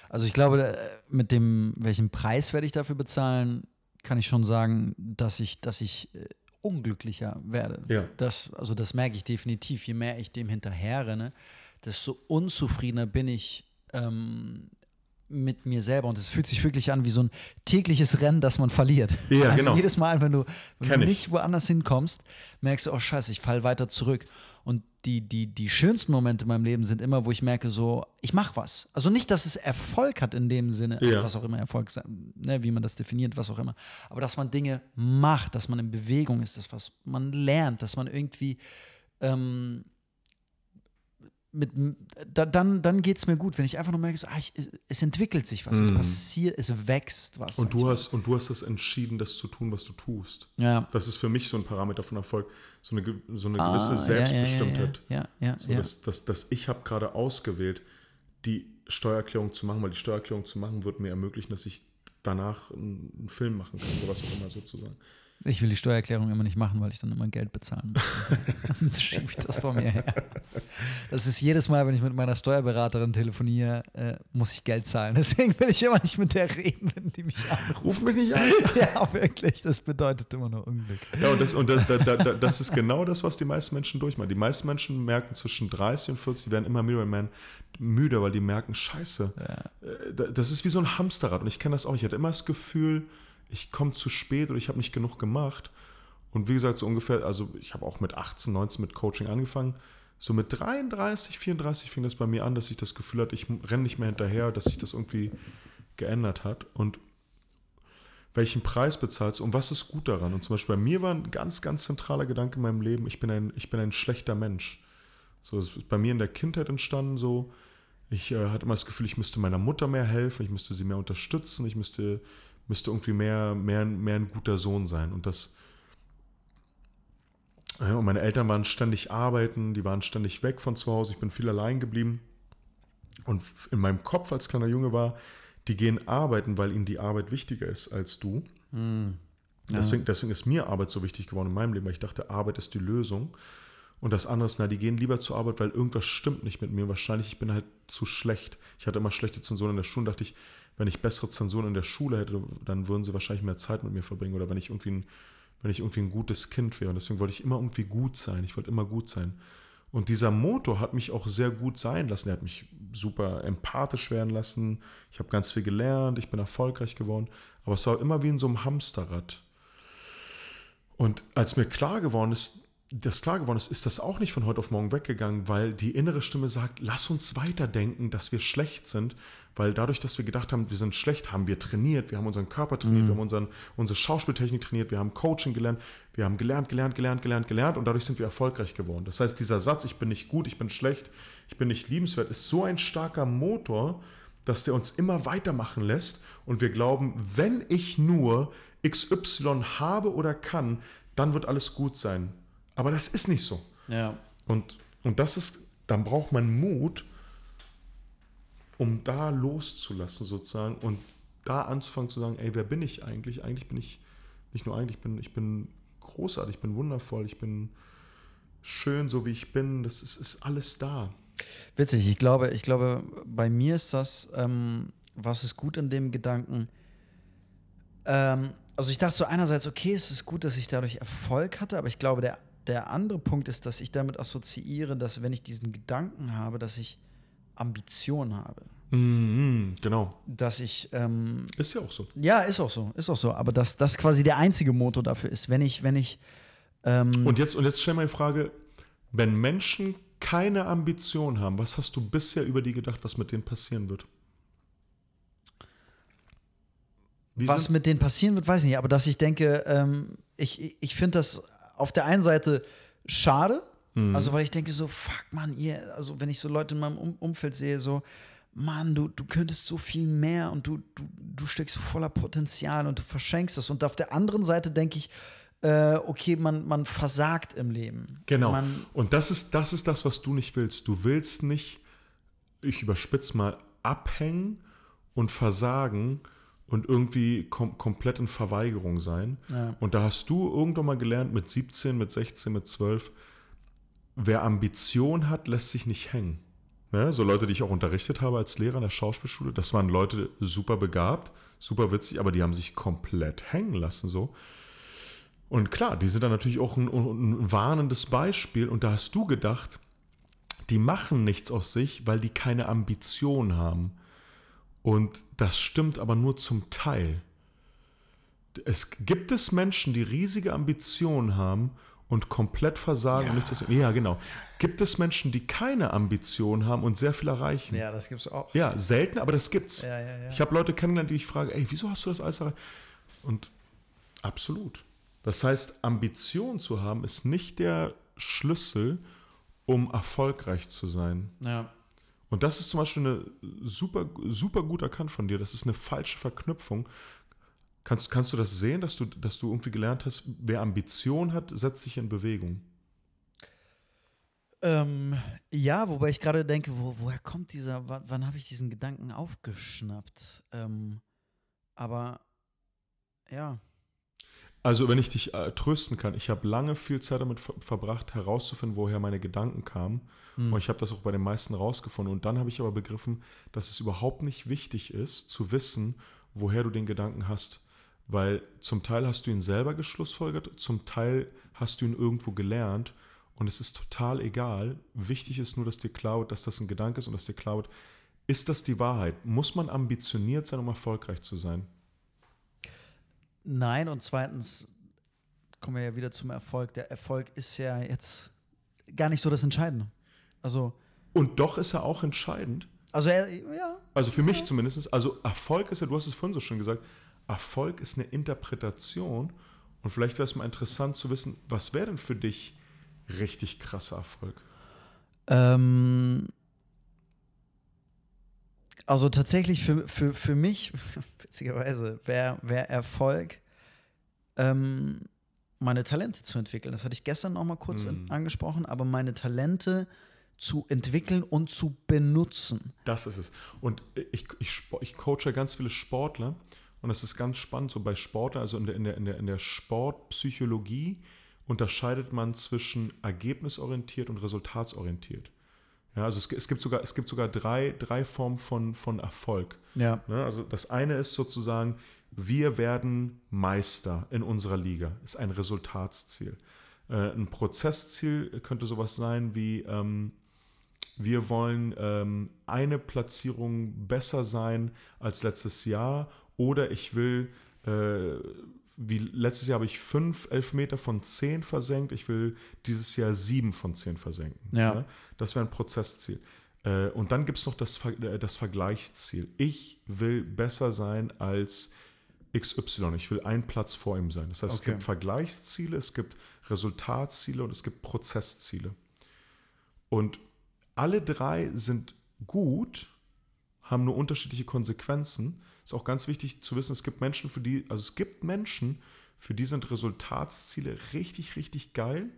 Also ich glaube, äh, mit dem, welchen Preis werde ich dafür bezahlen, kann ich schon sagen, dass ich, dass ich äh, unglücklicher werde. Ja. Das, also das merke ich definitiv. Je mehr ich dem hinterherrenne, desto unzufriedener bin ich ähm, mit mir selber. Und es fühlt sich wirklich an wie so ein tägliches Rennen, das man verliert. Ja, also genau. jedes Mal, wenn du, wenn du ich. nicht woanders hinkommst, merkst du, oh scheiße, ich fall weiter zurück. Und die, die, die schönsten Momente in meinem Leben sind immer, wo ich merke, so, ich mache was. Also nicht, dass es Erfolg hat in dem Sinne, Ja. was auch immer Erfolg sein, ne, wie man das definiert, was auch immer. Aber dass man Dinge macht, dass man in Bewegung ist, dass was man lernt, dass man irgendwie ähm, mit, da, dann, dann geht es mir gut, wenn ich einfach nur merke, so, ah, ich, es entwickelt sich was, es passiert, es wächst was. Mhm. Und du mal. hast, und du hast das entschieden, das zu tun, was du tust. ja. Das ist für mich so ein Parameter von Erfolg, so eine, so eine Ah, gewisse Selbstbestimmtheit. Ja, ja, ja. ja, So, dass, dass, dass ich habe gerade ausgewählt, die Steuererklärung zu machen, weil die Steuererklärung zu machen wird mir ermöglichen, dass ich danach einen einen Film machen kann oder was auch immer sozusagen. Ich will die Steuererklärung immer nicht machen, weil ich dann immer Geld bezahlen muss. <laughs> Dann schiebe ich das vor mir her. Das ist jedes Mal, wenn ich mit meiner Steuerberaterin telefoniere, äh, muss ich Geld zahlen. Deswegen will ich immer nicht mit der reden, wenn die mich anruft. Ruf mich nicht an. <laughs> Ja, wirklich. Das bedeutet immer nur Unglück. Ja, und das, und da, da, da, das ist genau das, was die meisten Menschen durchmachen. Die meisten Menschen merken zwischen 30 und 40, die werden immer müder, man, müder weil die merken, scheiße, äh, da- das ist wie so ein Hamsterrad. Und ich kenne das auch. Ich hatte immer das Gefühl, ich komme zu spät oder ich habe nicht genug gemacht. Und wie gesagt, so ungefähr, also ich habe auch mit 18, 19 mit Coaching angefangen. So mit 33, 34 fing das bei mir an, dass ich das Gefühl hatte, ich renne nicht mehr hinterher, dass sich das irgendwie geändert hat. Und welchen Preis bezahlst du und was ist gut daran? Und zum Beispiel bei mir war ein ganz, ganz zentraler Gedanke in meinem Leben, ich bin ein, ich bin ein schlechter Mensch. So, es ist bei mir in der Kindheit entstanden, so, ich äh, hatte immer das Gefühl, ich müsste meiner Mutter mehr helfen, ich müsste sie mehr unterstützen, ich müsste, müsste irgendwie mehr, mehr, mehr ein guter Sohn sein. Und das, ja, und meine Eltern waren ständig arbeiten, die waren ständig weg von zu Hause, ich bin viel allein geblieben. Und in meinem Kopf als kleiner Junge war, die gehen arbeiten, weil ihnen die Arbeit wichtiger ist als du. Mm, ja. deswegen, deswegen ist mir Arbeit so wichtig geworden in meinem Leben, weil ich dachte, Arbeit ist die Lösung. Und das andere ist, na, die gehen lieber zur Arbeit, weil irgendwas stimmt nicht mit mir. Wahrscheinlich, ich bin halt zu schlecht. Ich hatte immer schlechte Zensuren in der Schule, dachte ich, wenn ich bessere Zensuren in der Schule hätte, dann würden sie wahrscheinlich mehr Zeit mit mir verbringen. Oder wenn ich irgendwie ein, wenn ich irgendwie ein gutes Kind wäre. Und deswegen wollte ich immer irgendwie gut sein. Ich wollte immer gut sein. Und dieser Motor hat mich auch sehr gut sein lassen. Er hat mich super empathisch werden lassen. Ich habe ganz viel gelernt. Ich bin erfolgreich geworden. Aber es war immer wie in so einem Hamsterrad. Und als mir klar geworden ist, das klar geworden ist, ist das auch nicht von heute auf morgen weggegangen, weil die innere Stimme sagt, lass uns weiterdenken, dass wir schlecht sind, weil dadurch, dass wir gedacht haben, wir sind schlecht, haben wir trainiert, wir haben unseren Körper trainiert, mhm. wir haben unseren, unsere Schauspieltechnik trainiert, wir haben Coaching gelernt, wir haben gelernt, gelernt, gelernt, gelernt, gelernt und dadurch sind wir erfolgreich geworden. Das heißt, dieser Satz, ich bin nicht gut, ich bin schlecht, ich bin nicht liebenswert, ist so ein starker Motor, dass der uns immer weitermachen lässt und wir glauben, wenn ich nur XY habe oder kann, dann wird alles gut sein. Aber das ist nicht so. Ja. Und, und das ist, dann braucht man Mut, um da loszulassen sozusagen und da anzufangen zu sagen, ey, wer bin ich eigentlich? Eigentlich bin ich, nicht nur eigentlich, ich bin, ich bin großartig, ich bin wundervoll, ich bin schön, so wie ich bin. Das ist, ist alles da. Witzig, ich glaube, ich glaube, bei mir ist das, ähm, was ist gut in dem Gedanken, ähm, also ich dachte so einerseits, okay, es ist gut, dass ich dadurch Erfolg hatte, aber ich glaube, der, der andere Punkt ist, dass ich damit assoziiere, dass wenn ich diesen Gedanken habe, dass ich Ambition habe. Mhm, genau. Dass ich. Ähm, ist ja auch so. Ja, ist auch so, ist auch so. Aber dass das quasi der einzige Motor dafür ist, wenn ich, wenn ich. Ähm und jetzt, und jetzt stell mal die Frage: Wenn Menschen keine Ambition haben, was hast du bisher über die gedacht, was mit denen passieren wird? Wie was mit denen passieren wird, weiß ich nicht. Aber dass ich denke, ähm, ich, ich finde das auf der einen Seite schade, Mhm. Also, weil ich denke so, fuck, man, ihr, also wenn ich so Leute in meinem um Umfeld sehe, so, Mann, du, du könntest so viel mehr und du, du, du steckst so voller Potenzial und du verschenkst es. Und auf der anderen Seite denke ich, äh, okay, man, man versagt im Leben. Genau. Man und das ist, das ist das, was du nicht willst. Du willst nicht, ich überspitze mal, abhängen und versagen und irgendwie kom komplett in Verweigerung sein. Ja. Und da hast du irgendwann mal gelernt, mit 17, mit 16, mit 12, wer Ambition hat, lässt sich nicht hängen. Ja, so Leute, die ich auch unterrichtet habe als Lehrer in der Schauspielschule, das waren Leute super begabt, super witzig, aber die haben sich komplett hängen lassen so. Und klar, die sind dann natürlich auch ein, ein warnendes Beispiel und da hast du gedacht, die machen nichts aus sich, weil die keine Ambition haben. Und das stimmt aber nur zum Teil. Es gibt es Menschen, die riesige Ambitionen haben und komplett versagen ja. und nicht das. Ja, genau. Gibt es Menschen, die keine Ambition haben und sehr viel erreichen? Ja, das gibt es auch. Ja, selten, aber das gibt's. Ja, ja, ja. Ich habe Leute kennengelernt, die ich frage, ey, wieso hast du das alles erreicht? Und absolut. Das heißt, Ambition zu haben, ist nicht der Schlüssel, um erfolgreich zu sein. Ja. Und das ist zum Beispiel eine super, super gut erkannt von dir. Das ist eine falsche Verknüpfung. Kannst, kannst du das sehen, dass du, dass du irgendwie gelernt hast, wer Ambition hat, setzt sich in Bewegung? Ähm, ja, wobei ich gerade denke, wo, woher kommt dieser, wann, wann habe ich diesen Gedanken aufgeschnappt? Ähm, aber ja. Also, wenn ich dich äh, trösten kann, ich habe lange viel Zeit damit ver verbracht, herauszufinden, woher meine Gedanken kamen. Hm. Und ich habe das auch bei den meisten rausgefunden. Und dann habe ich aber begriffen, dass es überhaupt nicht wichtig ist, zu wissen, woher du den Gedanken hast. Weil zum Teil hast du ihn selber geschlussfolgert, zum Teil hast du ihn irgendwo gelernt und es ist total egal. Wichtig ist nur, dass dir klar wird, dass das ein Gedanke ist und dass dir klar wird, ist das die Wahrheit? Muss man ambitioniert sein, um erfolgreich zu sein? Nein, und zweitens kommen wir ja wieder zum Erfolg. Der Erfolg ist ja jetzt gar nicht so das Entscheidende. Also, Und doch ist er auch entscheidend. also er, ja. Also für mich zumindest. Also Erfolg ist ja, du hast es vorhin so schon gesagt, Erfolg ist eine Interpretation. Und vielleicht wäre es mal interessant zu wissen, was wäre denn für dich richtig krasser Erfolg? Ähm, also tatsächlich für, für, für mich, <laughs> witzigerweise, wäre wär Erfolg, ähm, meine Talente zu entwickeln. Das hatte ich gestern noch mal kurz in, angesprochen, aber meine Talente zu entwickeln und zu benutzen. Das ist es. Und ich, ich, ich coache ganz viele Sportler und das ist ganz spannend, so bei Sportlern, also in der, in der, in der, in der Sportpsychologie unterscheidet man zwischen ergebnisorientiert und resultatsorientiert. Ja, also es, es, gibt sogar, es gibt sogar drei, drei Formen von, von Erfolg. Ja. Ne? Also das eine ist sozusagen, wir werden Meister in unserer Liga. Ist ein Resultatsziel. Äh, ein Prozessziel könnte sowas sein wie, ähm, wir wollen ähm, eine Platzierung besser sein als letztes Jahr oder ich will, äh, wie letztes Jahr habe ich fünf Elfmeter von zehn versenkt, ich will dieses Jahr sieben von zehn versenken. Ja. Ne? Das wäre ein Prozessziel. Äh, und dann gibt es noch das, äh, das Vergleichsziel. Ich will besser sein als XY. Ich will einen Platz vor ihm sein. Das heißt, es Okay. gibt Vergleichsziele, es gibt Resultatsziele und es gibt Prozessziele. Und alle drei sind gut, haben nur unterschiedliche Konsequenzen. Ist auch ganz wichtig zu wissen, es gibt Menschen, für die, also es gibt Menschen, für die sind Resultatsziele richtig, richtig geil.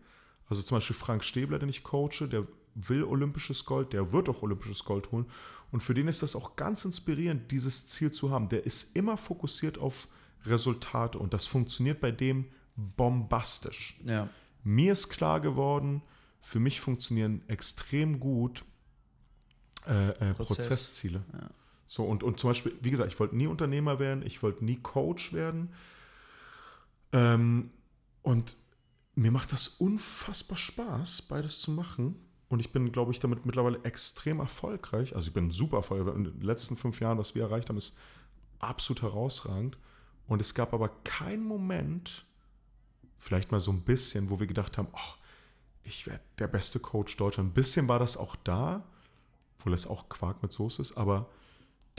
Also zum Beispiel Frank Stäbler, den ich coache, der will olympisches Gold, der wird auch olympisches Gold holen. Und für den ist das auch ganz inspirierend, dieses Ziel zu haben. Der ist immer fokussiert auf Resultate und das funktioniert bei dem bombastisch. Ja. Mir ist klar geworden, für mich funktionieren extrem gut äh, äh, Prozess. Prozessziele. So, und, und zum Beispiel, wie gesagt, ich wollte nie Unternehmer werden, ich wollte nie Coach werden. Ähm, und mir macht das unfassbar Spaß, beides zu machen. Und ich bin, glaube ich, damit mittlerweile extrem erfolgreich. Also ich bin super erfolgreich. In den letzten fünf Jahren, was wir erreicht haben, ist absolut herausragend. Und es gab aber keinen Moment, vielleicht mal so ein bisschen, wo wir gedacht haben, ach, ich werde der beste Coach Deutschland. Ein bisschen war das auch da, obwohl das auch Quark mit Soße ist, aber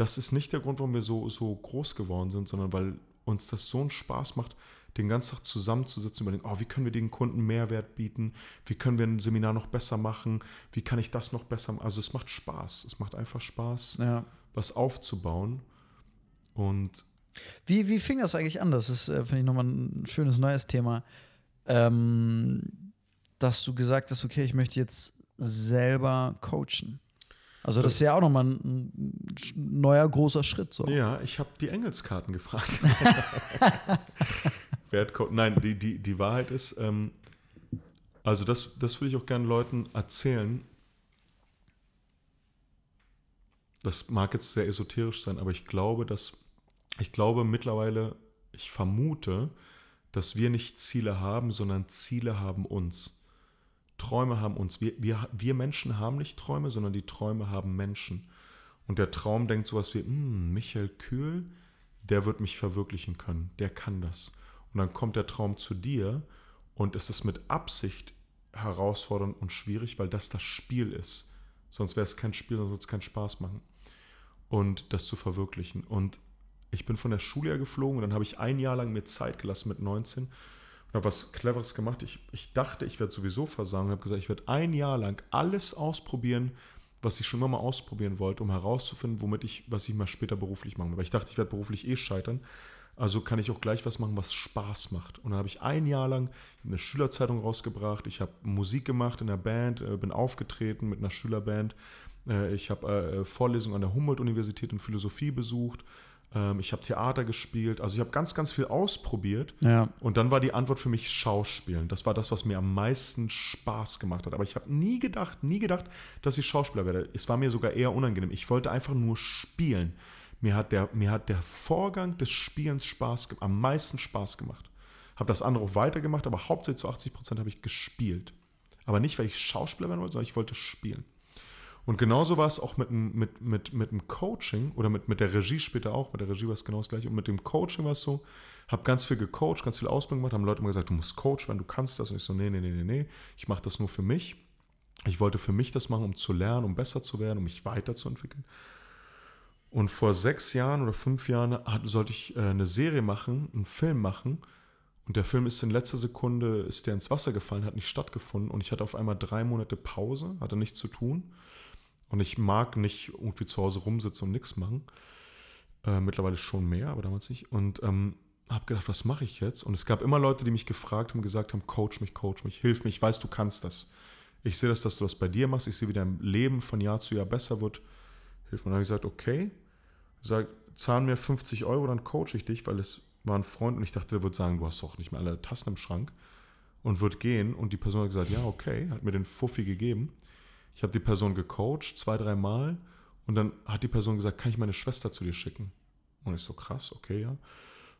das ist nicht der Grund, warum wir so, so groß geworden sind, sondern weil uns das so einen Spaß macht, den ganzen Tag zusammenzusitzen und überlegen, oh, wie können wir den Kunden Mehrwert bieten, wie können wir ein Seminar noch besser machen, wie kann ich das noch besser machen. Also es macht Spaß, es macht einfach Spaß, ja. was aufzubauen und Wie, wie fing das eigentlich an? Das ist, äh, finde ich, nochmal ein schönes neues Thema. Ähm, dass du gesagt hast, okay, ich möchte jetzt selber coachen. Also das ist ja auch nochmal ein, neuer großer Schritt. So. Ja, ich habe die Engelskarten gefragt. <laughs> Wer hat Nein, die, die, die Wahrheit ist, ähm, also das, das will ich auch gerne Leuten erzählen. Das mag jetzt sehr esoterisch sein, aber ich glaube, dass ich glaube mittlerweile, ich vermute, dass wir nicht Ziele haben, sondern Ziele haben uns. Träume haben uns. Wir, wir, wir Menschen haben nicht Träume, sondern die Träume haben Menschen. Und der Traum denkt sowas wie, "Hm, Michael Kühl, der wird mich verwirklichen können, der kann das. Und dann kommt der Traum zu dir und es ist mit Absicht herausfordernd und schwierig, weil das das Spiel ist. Sonst wäre es kein Spiel, sonst würde es keinen Spaß machen. Und das zu verwirklichen. Und ich bin von der Schule her geflogen und dann habe ich ein Jahr lang mir Zeit gelassen mit 19 habe was Cleveres gemacht. Ich, ich dachte, ich werde sowieso versagen und habe gesagt, ich werde ein Jahr lang alles ausprobieren, was ich schon immer mal ausprobieren wollte, um herauszufinden, womit ich, was ich mal später beruflich machen will. Weil ich dachte, ich werde beruflich eh scheitern. Also kann ich auch gleich was machen, was Spaß macht. Und dann habe ich ein Jahr lang eine Schülerzeitung rausgebracht. Ich habe Musik gemacht in der Band, äh, bin aufgetreten mit einer Schülerband. Äh, Ich habe äh, Vorlesungen an der Humboldt-Universität in Philosophie besucht. Ähm, Ich habe Theater gespielt. Also ich habe ganz, ganz viel ausprobiert. Ja. Und dann war die Antwort für mich Schauspielen. Das war das, was mir am meisten Spaß gemacht hat. Aber ich habe nie gedacht, nie gedacht, dass ich Schauspieler werde. Es war mir sogar eher unangenehm. Ich wollte einfach nur spielen. Mir hat der, mir hat der Vorgang des Spielens Spaß, am meisten Spaß gemacht. Habe das andere auch weitergemacht, aber hauptsächlich zu 80 Prozent habe ich gespielt. Aber nicht, weil ich Schauspieler werden wollte, sondern ich wollte spielen. Und genauso war es auch mit, mit, mit, mit dem Coaching oder mit, mit der Regie später auch. Mit der Regie war es genau das gleiche. Und mit dem Coaching war es so, habe ganz viel gecoacht, ganz viel Ausbildung gemacht, haben Leute immer gesagt, du musst Coach werden, du kannst das. Und ich so, nee, nee, nee, nee, nee, ich mache das nur für mich. Ich wollte für mich das machen, um zu lernen, um besser zu werden, um mich weiterzuentwickeln. Und vor sechs Jahren oder fünf Jahren sollte ich äh, eine Serie machen, einen Film machen. Und der Film ist in letzter Sekunde, ist der ins Wasser gefallen, hat nicht stattgefunden. Und ich hatte auf einmal drei Monate Pause, hatte nichts zu tun. Und ich mag nicht irgendwie zu Hause rumsitzen und nichts machen. Äh, mittlerweile schon mehr, aber damals nicht. Und ähm, habe gedacht, was mache ich jetzt? Und es gab immer Leute, die mich gefragt haben, gesagt haben, coach mich, coach mich, hilf mir, ich weiß, du kannst das. Ich sehe das, dass du das bei dir machst. Ich sehe, wie dein Leben von Jahr zu Jahr besser wird. Hilf mir. Und dann habe ich gesagt, okay, sag, zahl mir 50 Euro, dann coache ich dich, weil es war ein Freund und ich dachte, der wird sagen, du hast doch nicht mehr alle Tassen im Schrank und wird gehen. Und die Person hat gesagt, ja, okay, hat mir den Fuffi gegeben. Ich habe die Person gecoacht, zwei, drei Mal. Und dann hat die Person gesagt, kann ich meine Schwester zu dir schicken? Und ich so, krass, okay, ja.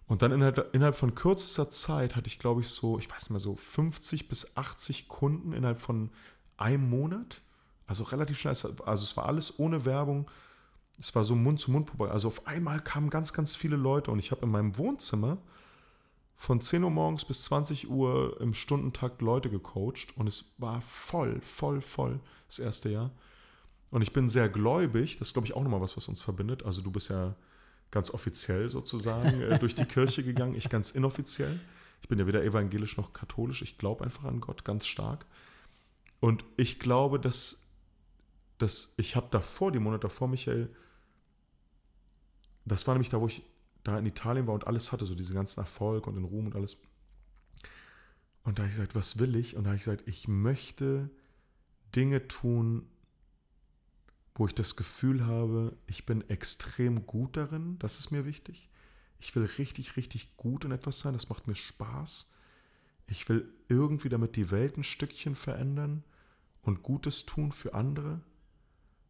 Und dann innerhalb, innerhalb von kürzester Zeit hatte ich, glaube ich, so, ich weiß nicht mehr, so 50 bis 80 Kunden innerhalb von einem Monat. Also relativ schnell. Also es war alles ohne Werbung. Es war so Mund zu Mund vorbei. Also auf einmal kamen ganz, ganz viele Leute und ich habe in meinem Wohnzimmer von 10 Uhr morgens bis 20 Uhr im Stundentakt Leute gecoacht und es war voll, voll, voll das erste Jahr. Und ich bin sehr gläubig. Das ist, glaube ich, auch nochmal was, was uns verbindet. Also du bist ja ganz offiziell sozusagen äh, durch die Kirche gegangen, ich ganz inoffiziell. Ich bin ja weder evangelisch noch katholisch, ich glaube einfach an Gott ganz stark. Und ich glaube, dass, dass ich habe davor, die Monate davor, Michael, das war nämlich da, wo ich da in Italien war und alles hatte, so diesen ganzen Erfolg und den Ruhm und alles. Und da habe ich gesagt, was will ich? Und da habe ich gesagt, ich möchte Dinge tun, wo ich das Gefühl habe, ich bin extrem gut darin, das ist mir wichtig. Ich will richtig, richtig gut in etwas sein, das macht mir Spaß. Ich will irgendwie damit die Welt ein Stückchen verändern und Gutes tun für andere.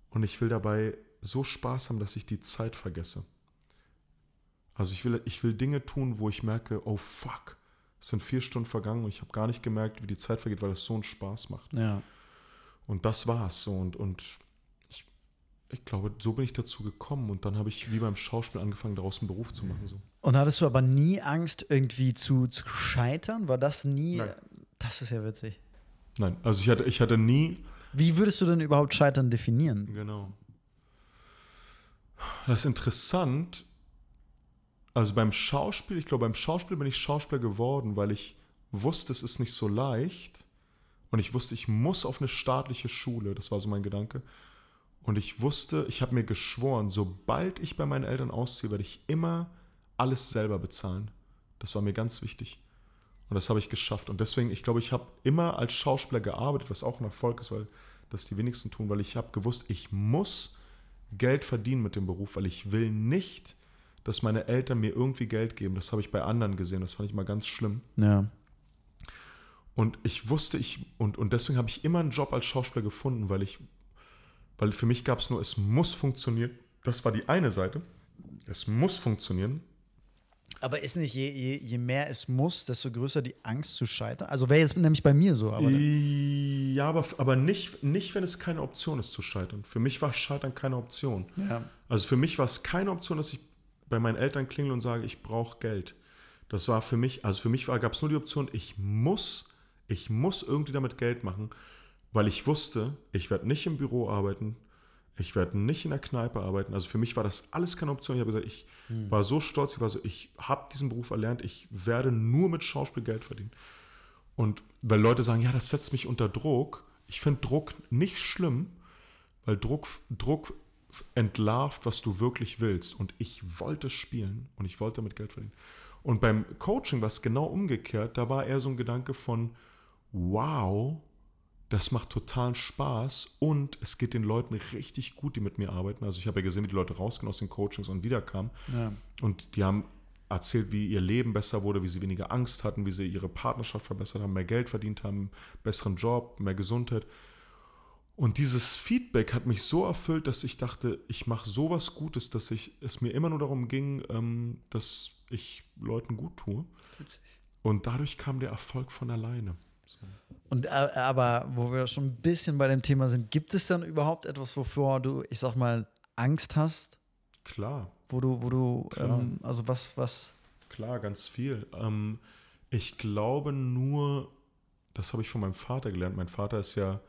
Und ich will dabei so Spaß haben, dass ich die Zeit vergesse. Also ich will, ich will Dinge tun, wo ich merke, oh fuck, es sind vier Stunden vergangen und ich habe gar nicht gemerkt, wie die Zeit vergeht, weil es so einen Spaß macht. Ja. Und das war es so. Und, und ich glaube, so bin ich dazu gekommen und dann habe ich wie beim Schauspiel angefangen, daraus einen Beruf zu machen. So. Und hattest du aber nie Angst, irgendwie zu, zu scheitern? War das nie? Nein. Das ist ja witzig. Nein, also ich hatte, ich hatte nie. Wie würdest du denn überhaupt Scheitern definieren? Genau. Das ist interessant. Also beim Schauspiel, ich glaube, beim Schauspiel bin ich Schauspieler geworden, weil ich wusste, es ist nicht so leicht. Und ich wusste, ich muss auf eine staatliche Schule. Das war so mein Gedanke. Und ich wusste, ich habe mir geschworen, sobald ich bei meinen Eltern ausziehe, werde ich immer alles selber bezahlen. Das war mir ganz wichtig. Und das habe ich geschafft. Und deswegen, ich glaube, ich habe immer als Schauspieler gearbeitet, was auch ein Erfolg ist, weil das die wenigsten tun, weil ich habe gewusst, ich muss Geld verdienen mit dem Beruf, weil ich will nicht, dass meine Eltern mir irgendwie Geld geben. Das habe ich bei anderen gesehen. Das fand ich mal ganz schlimm. Ja. Und ich wusste, ich, und, und deswegen habe ich immer einen Job als Schauspieler gefunden, weil ich weil für mich gab es nur, es muss funktionieren. Das war die eine Seite. Es muss funktionieren. Aber ist nicht, je, je, je mehr es muss, desto größer die Angst zu scheitern? Also wäre jetzt nämlich bei mir so. Aber ja, aber, aber nicht, nicht, wenn es keine Option ist zu scheitern. Für mich war Scheitern keine Option. Ja. Also für mich war es keine Option, dass ich bei meinen Eltern klingel und sage, ich brauche Geld. Das war für mich, also für mich gab es nur die Option, ich muss, ich muss irgendwie damit Geld machen weil ich wusste, ich werde nicht im Büro arbeiten, ich werde nicht in der Kneipe arbeiten. Also für mich war das alles keine Option. Ich habe gesagt, ich hm. war so stolz, ich war so, ich habe diesen Beruf erlernt, ich werde nur mit Schauspiel Geld verdienen. Und weil Leute sagen, ja, das setzt mich unter Druck. Ich finde Druck nicht schlimm, weil Druck, Druck entlarvt, was du wirklich willst. Und ich wollte spielen und ich wollte damit Geld verdienen. Und beim Coaching war es genau umgekehrt. Da war eher so ein Gedanke von, wow, das macht totalen Spaß und es geht den Leuten richtig gut, die mit mir arbeiten. Also ich habe ja gesehen, wie die Leute rausgehen aus den Coachings und wiederkamen. Ja. Und die haben erzählt, wie ihr Leben besser wurde, wie sie weniger Angst hatten, wie sie ihre Partnerschaft verbessert haben, mehr Geld verdient haben, besseren Job, mehr Gesundheit. Und dieses Feedback hat mich so erfüllt, dass ich dachte, ich mache sowas Gutes, dass ich, es mir immer nur darum ging, ähm, dass ich Leuten gut tue. Und dadurch kam der Erfolg von alleine. So. Und äh, aber wo wir schon ein bisschen bei dem Thema sind, gibt es dann überhaupt etwas, wovor du, ich sag mal, Angst hast? Klar. Wo du, wo du, ähm, also was, was? Klar, ganz viel. Ähm, ich glaube nur, das habe ich von meinem Vater gelernt. Mein Vater ist ja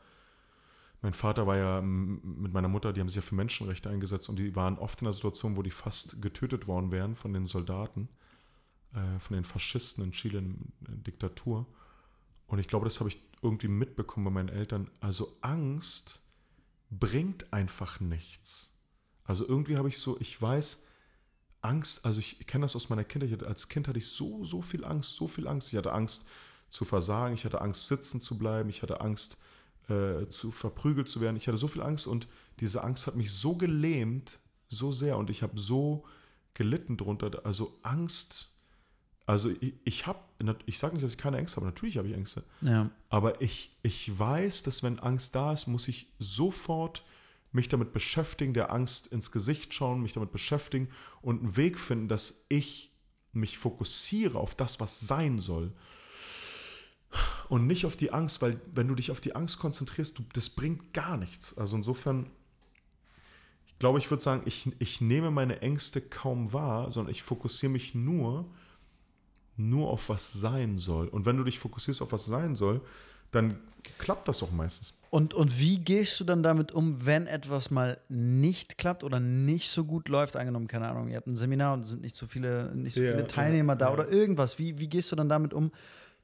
mein Vater war ja mit meiner Mutter, die haben sich ja für Menschenrechte eingesetzt und die waren oft in einer Situation, wo die fast getötet worden wären von den Soldaten, äh, von den Faschisten in Chile in Diktatur. Und ich glaube, das habe ich irgendwie mitbekommen bei meinen Eltern. Also Angst bringt einfach nichts. Also irgendwie habe ich so, ich weiß, Angst, also ich kenne das aus meiner Kindheit. Als Kind hatte ich so, so viel Angst, so viel Angst. Ich hatte Angst zu versagen, ich hatte Angst sitzen zu bleiben, ich hatte Angst äh, zu verprügelt zu werden. Ich hatte so viel Angst und diese Angst hat mich so gelähmt, so sehr und ich habe so gelitten drunter. Also Angst, also ich, ich habe, ich sage nicht, dass ich keine Ängste habe, natürlich habe ich Ängste, ja. aber ich, ich weiß, dass wenn Angst da ist, muss ich sofort mich damit beschäftigen, der Angst ins Gesicht schauen, mich damit beschäftigen und einen Weg finden, dass ich mich fokussiere auf das, was sein soll und nicht auf die Angst, weil wenn du dich auf die Angst konzentrierst, du, das bringt gar nichts. Also insofern, ich glaube, ich würde sagen, ich, ich nehme meine Ängste kaum wahr, sondern ich fokussiere mich nur, nur auf was sein soll. Und wenn du dich fokussierst auf was sein soll, dann klappt das auch meistens. Und, und wie gehst du dann damit um, wenn etwas mal nicht klappt oder nicht so gut läuft? Angenommen, keine Ahnung, ihr habt ein Seminar und es sind nicht so viele, nicht so ja, viele Teilnehmer ja, da ja. oder irgendwas. Wie, wie gehst du dann damit um?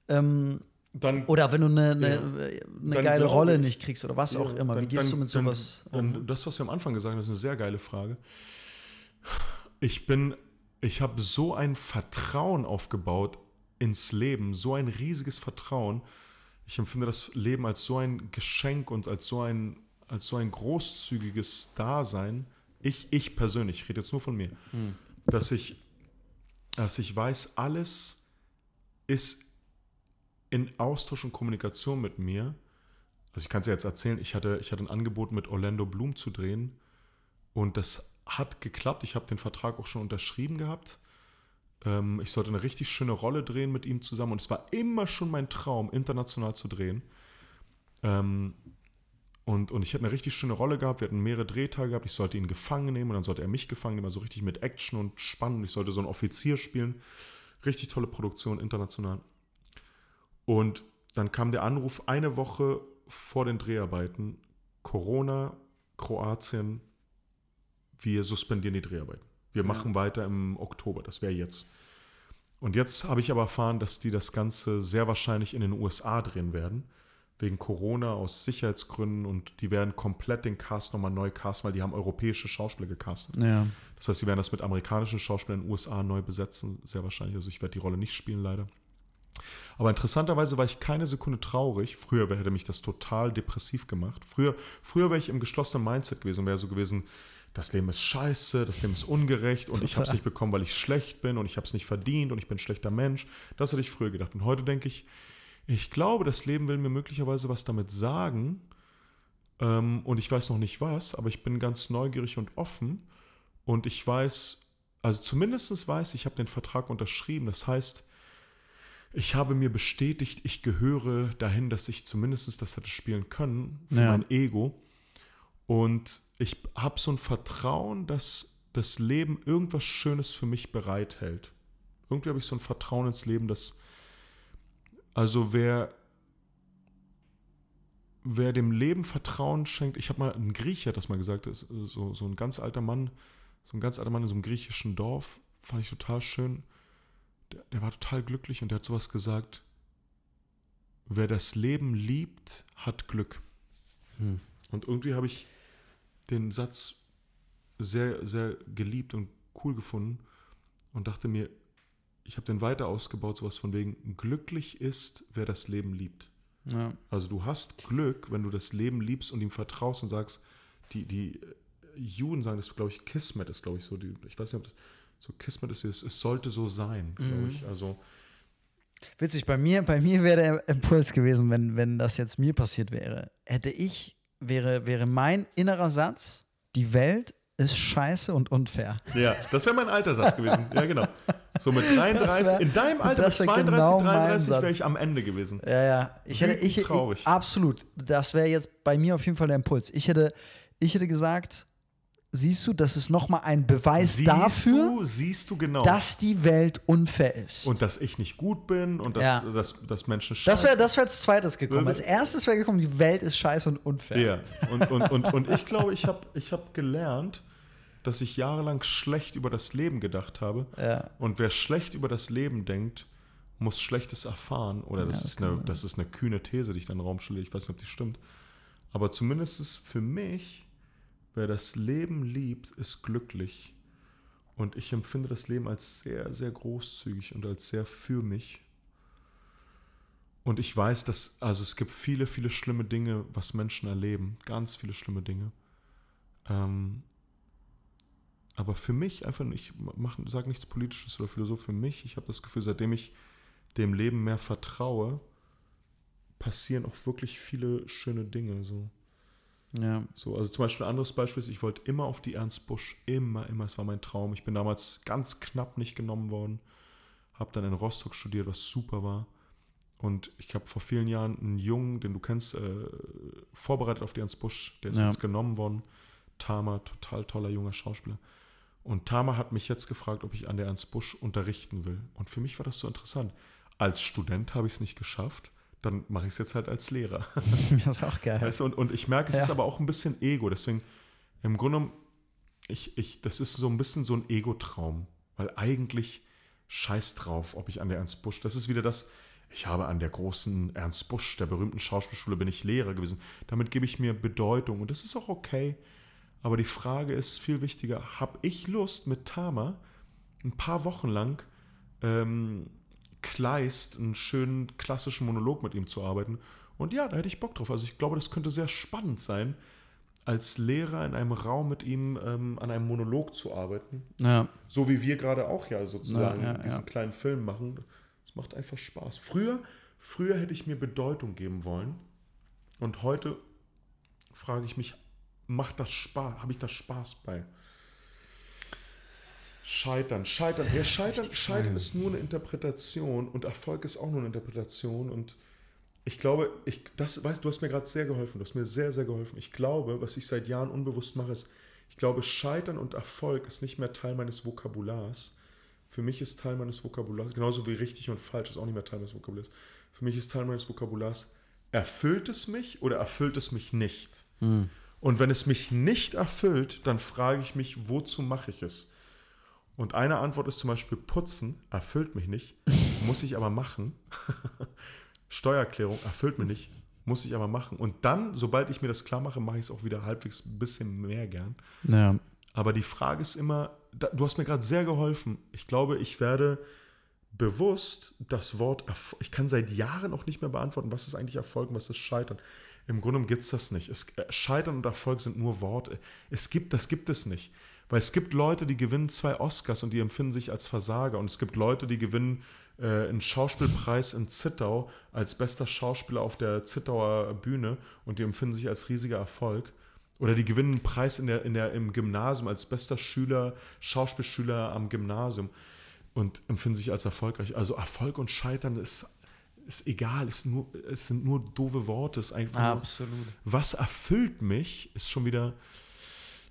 Ähm, dann, oder wenn du eine, ja, eine geile Rolle ich, nicht kriegst oder was ja, auch immer. Dann, Wie gehst dann, du mit sowas um? Das, was wir am Anfang gesagt haben, ist eine sehr geile Frage. Ich bin, ich habe so ein Vertrauen aufgebaut ins Leben, so ein riesiges Vertrauen. Ich empfinde das Leben als so ein Geschenk und als so ein, als so ein großzügiges Dasein. Ich, ich persönlich, ich rede jetzt nur von mir, hm. dass ich, dass ich weiß, alles ist in Austausch und Kommunikation mit mir. Also ich kann es ja jetzt erzählen, ich hatte, ich hatte ein Angebot mit Orlando Bloom zu drehen und das hat geklappt. Ich habe den Vertrag auch schon unterschrieben gehabt. Ähm, ich sollte eine richtig schöne Rolle drehen mit ihm zusammen und es war immer schon mein Traum, international zu drehen. Ähm, und, und ich hätte eine richtig schöne Rolle gehabt. Wir hatten mehrere Drehtage gehabt. Ich sollte ihn gefangen nehmen und dann sollte er mich gefangen nehmen. Also richtig mit Action und Spannung. Ich sollte so einen Offizier spielen. Richtig tolle Produktion, international. Und dann kam der Anruf eine Woche vor den Dreharbeiten, Corona, Kroatien, wir suspendieren die Dreharbeiten. Wir ja. machen weiter im Oktober, das wäre jetzt. Und jetzt habe ich aber erfahren, dass die das Ganze sehr wahrscheinlich in den USA drehen werden, wegen Corona aus Sicherheitsgründen und die werden komplett den Cast nochmal neu casten, weil die haben europäische Schauspieler gecastet. Ja. Das heißt, sie werden das mit amerikanischen Schauspielern in den USA neu besetzen, sehr wahrscheinlich. Also ich werde die Rolle nicht spielen, leider. Aber interessanterweise war ich keine Sekunde traurig. Früher hätte mich das total depressiv gemacht. Früher, früher wäre ich im geschlossenen Mindset gewesen und wäre so gewesen, das Leben ist scheiße, das Leben ist ungerecht und ich habe es nicht bekommen, weil ich schlecht bin und ich habe es nicht verdient und ich bin ein schlechter Mensch. Das hätte ich früher gedacht. Und heute denke ich, ich glaube, das Leben will mir möglicherweise was damit sagen. Ähm, und ich weiß noch nicht was, aber ich bin ganz neugierig und offen. Und ich weiß, also zumindest weiß ich, ich habe den Vertrag unterschrieben. Das heißt, ich habe mir bestätigt, ich gehöre dahin, dass ich zumindest das hätte spielen können für ja. mein Ego. Und ich habe so ein Vertrauen, dass das Leben irgendwas Schönes für mich bereithält. Irgendwie habe ich so ein Vertrauen ins Leben, dass also wer wer dem Leben Vertrauen schenkt, ich habe mal ein Grieche hat das mal gesagt, so, so ein ganz alter Mann, so ein ganz alter Mann in so einem griechischen Dorf, fand ich total schön der, der war total glücklich und der hat sowas gesagt, wer das Leben liebt, hat Glück. Hm. Und irgendwie habe ich den Satz sehr, sehr geliebt und cool gefunden und dachte mir, ich habe den weiter ausgebaut, sowas von wegen, glücklich ist, wer das Leben liebt. Ja. Also du hast Glück, wenn du das Leben liebst und ihm vertraust und sagst, die, die Juden sagen das, glaube ich, Kismet ist, glaube ich, so, die, ich weiß nicht, ob das, so Kismet ist es, es sollte so sein, glaube mhm. ich. Also Witzig, bei mir, bei mir wäre der Impuls gewesen, wenn, wenn das jetzt mir passiert wäre. Hätte ich, wäre, wäre mein innerer Satz, die Welt ist scheiße und unfair. Ja, das wäre mein alter Satz gewesen. Ja, genau. So mit 33, wär, in deinem Alter mit 32, genau 33 wäre ich am Ende gewesen. Ja, ja. Ich hätte, ich, ich, absolut. Das wäre jetzt bei mir auf jeden Fall der Impuls. Ich hätte, ich hätte gesagt, siehst du, das ist nochmal ein Beweis siehst dafür, du, du genau. dass die Welt unfair ist. und dass ich nicht gut bin und dass, Ja. dass, dass Menschen das wäre scheiße- das wär als zweites gekommen. Als erstes wäre gekommen, die Welt ist scheiße und unfair. Ja, und, und, und, und ich glaube, ich habe ich hab gelernt, dass ich jahrelang schlecht über das Leben gedacht habe. Ja. Und wer schlecht über das Leben denkt, muss Schlechtes erfahren. Oder das, Ja, das ist eine, das ist eine kühne These, die ich dann in den Raum stelle. Ich weiß nicht, ob die stimmt. Aber zumindest ist für mich, wer das Leben liebt, ist glücklich. Und ich empfinde das Leben als sehr, sehr großzügig und als sehr für mich. Und ich weiß, dass, also es gibt viele, viele schlimme Dinge, was Menschen erleben. Ganz viele schlimme Dinge. Ähm, aber für mich einfach, ich sage nichts Politisches oder Philosoph, für mich, ich habe das Gefühl, seitdem ich dem Leben mehr vertraue, passieren auch wirklich viele schöne Dinge. So. Ja. So, also zum Beispiel ein anderes Beispiel ist, ich wollte immer auf die Ernst Busch, immer, immer, es war mein Traum. Ich bin damals ganz knapp nicht genommen worden, habe dann in Rostock studiert, was super war. Und ich habe vor vielen Jahren einen Jungen, den du kennst, äh, vorbereitet auf die Ernst Busch, der ist Ja. jetzt genommen worden. Tama, total toller junger Schauspieler. Und Tama hat mich jetzt gefragt, ob ich an der Ernst Busch unterrichten will. Und für mich war das so interessant. Als Student habe ich es nicht geschafft, dann mache ich es jetzt halt als Lehrer. <laughs> Das ist auch geil. Weißt du, und, und ich merke, es Ja. ist aber auch ein bisschen Ego. Deswegen, im Grunde genommen, ich, ich, das ist so ein bisschen so ein Ego-Traum. Weil eigentlich scheiß drauf, ob ich an der Ernst Busch, das ist wieder das, ich habe an der großen Ernst Busch, der berühmten Schauspielschule, bin ich Lehrer gewesen. Damit gebe ich mir Bedeutung und das ist auch okay. Aber die Frage ist viel wichtiger, habe ich Lust mit Tama ein paar Wochen lang ähm, Kleist einen schönen klassischen Monolog mit ihm zu arbeiten. Und ja, da hätte ich Bock drauf. Also ich glaube, das könnte sehr spannend sein, als Lehrer in einem Raum mit ihm ähm, an einem Monolog zu arbeiten. Ja. So wie wir gerade auch ja sozusagen Ja, ja, diesen kleinen Film machen. Das macht einfach Spaß. Früher, früher hätte ich mir Bedeutung geben wollen. Und heute frage ich mich, macht das Spaß? Habe ich da Spaß bei? Scheitern, Scheitern. Ja, Scheitern, Scheitern ist nur eine Interpretation und Erfolg ist auch nur eine Interpretation. Und ich glaube, ich, das, weißt du, hast mir gerade sehr geholfen. Du hast mir sehr, sehr geholfen. Ich glaube, was ich seit Jahren unbewusst mache, ist, ich glaube, Scheitern und Erfolg ist nicht mehr Teil meines Vokabulars. Für mich ist Teil meines Vokabulars, genauso wie richtig und falsch ist auch nicht mehr Teil meines Vokabulars. Für mich ist Teil meines Vokabulars, erfüllt es mich oder erfüllt es mich nicht? Und wenn es mich nicht erfüllt, dann frage ich mich, wozu mache ich es? Und eine Antwort ist zum Beispiel Putzen, erfüllt mich nicht, muss ich aber machen. <laughs> Steuererklärung erfüllt mich nicht, muss ich aber machen. Und dann, sobald ich mir das klar mache, mache ich es auch wieder halbwegs ein bisschen mehr gern. Ja. Aber die Frage ist immer, da- du hast mir gerade sehr geholfen. Ich glaube, ich werde bewusst das Wort, Erf- ich kann seit Jahren auch nicht mehr beantworten, was ist eigentlich Erfolg und was ist Scheitern. Im Grunde gibt es das nicht. Es, äh, Scheitern und Erfolg sind nur Worte. Es gibt, das gibt es nicht. Weil es gibt Leute, die gewinnen zwei Oscars und die empfinden sich als Versager. Und es gibt Leute, die gewinnen äh, einen Schauspielpreis in Zittau als bester Schauspieler auf der Zittauer Bühne und die empfinden sich als riesiger Erfolg. Oder die gewinnen einen Preis in der, in der, im Gymnasium als bester Schüler, Schauspielschüler am Gymnasium und empfinden sich als erfolgreich. Also Erfolg und Scheitern ist, ist egal, ist nur, es sind nur doofe Worte. Ist einfach nur, Absolut. was erfüllt mich, ist schon wieder.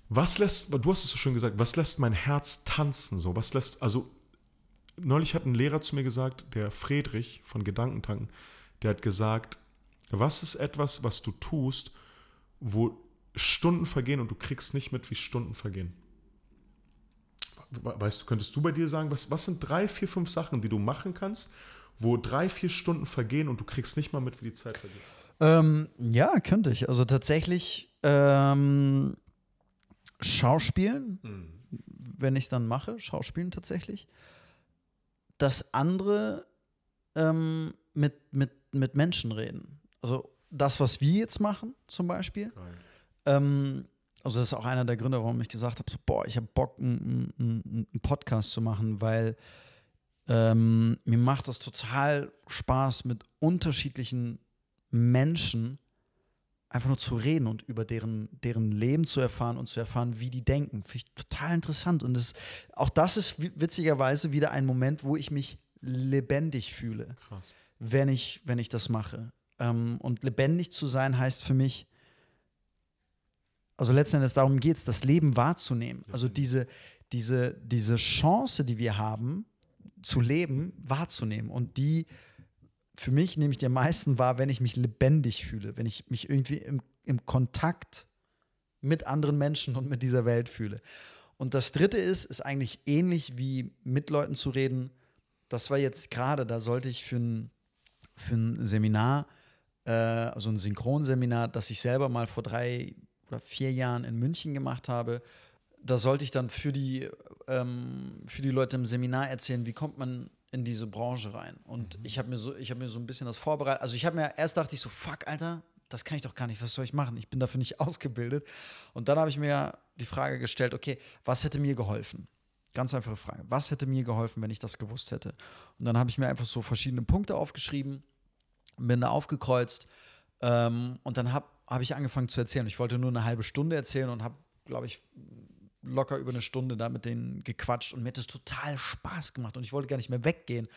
Was lässt, du hast es so schön gesagt, was lässt mein Herz tanzen? So, was lässt, also neulich hat ein Lehrer zu mir gesagt, der Friedrich von Gedankentanken, der hat gesagt, was ist etwas, was du tust, wo Stunden vergehen und du kriegst nicht mit, wie Stunden vergehen? Weißt du, könntest du bei dir sagen, was, was sind drei, vier, fünf Sachen, die du machen kannst, wo drei, vier Stunden vergehen und du kriegst nicht mal mit, wie die Zeit vergeht? Ähm, ja, könnte ich. Also tatsächlich ähm, Schauspielen, wenn ich es dann mache, Schauspielen tatsächlich. Das andere ähm, mit, mit, mit Menschen reden. Also das, was wir jetzt machen, zum Beispiel. Ähm, also das ist auch einer der Gründe, warum ich gesagt habe, so, boah, ich habe Bock, einen Podcast zu machen, weil ähm, mir macht das total Spaß, mit unterschiedlichen Menschen einfach nur zu reden und über deren, deren Leben zu erfahren und zu erfahren, wie die denken. Finde ich total interessant. Und das, auch das ist wi- witzigerweise wieder ein Moment, wo ich mich lebendig fühle Krass. wenn ich, wenn ich das mache. Ähm, und lebendig zu sein heißt für mich, also letzten Endes darum geht es, das Leben wahrzunehmen. Also diese, diese, diese Chance, die wir haben, zu leben, wahrzunehmen. Und die für mich nehme ich die am meisten wahr, wenn ich mich lebendig fühle, wenn ich mich irgendwie im, im Kontakt mit anderen Menschen und mit dieser Welt fühle. Und das dritte ist, ist eigentlich ähnlich wie mit Leuten zu reden. Das war jetzt gerade, da sollte ich für ein, für ein Seminar, äh, also ein Synchronseminar, das ich selber mal vor drei oder vier Jahren in München gemacht habe, da sollte ich dann für die, ähm, für die Leute im Seminar erzählen, wie kommt man in diese Branche rein. Und mhm. ich habe mir, so, hab mir so ein bisschen das vorbereitet. Also ich habe mir, erst dachte ich so, fuck, Alter, das kann ich doch gar nicht, was soll ich machen? Ich bin dafür nicht <laughs> ausgebildet. Und dann habe ich mir die Frage gestellt, okay, was hätte mir geholfen? Ganz einfache Frage. Was hätte mir geholfen, wenn ich das gewusst hätte? Und dann habe ich mir einfach so verschiedene Punkte aufgeschrieben, bin da aufgekreuzt ähm, und dann habe hab ich angefangen zu erzählen. Ich wollte nur eine halbe Stunde erzählen und habe, glaube ich, locker über eine Stunde da mit denen gequatscht und mir hat es total Spaß gemacht und ich wollte gar nicht mehr weggehen.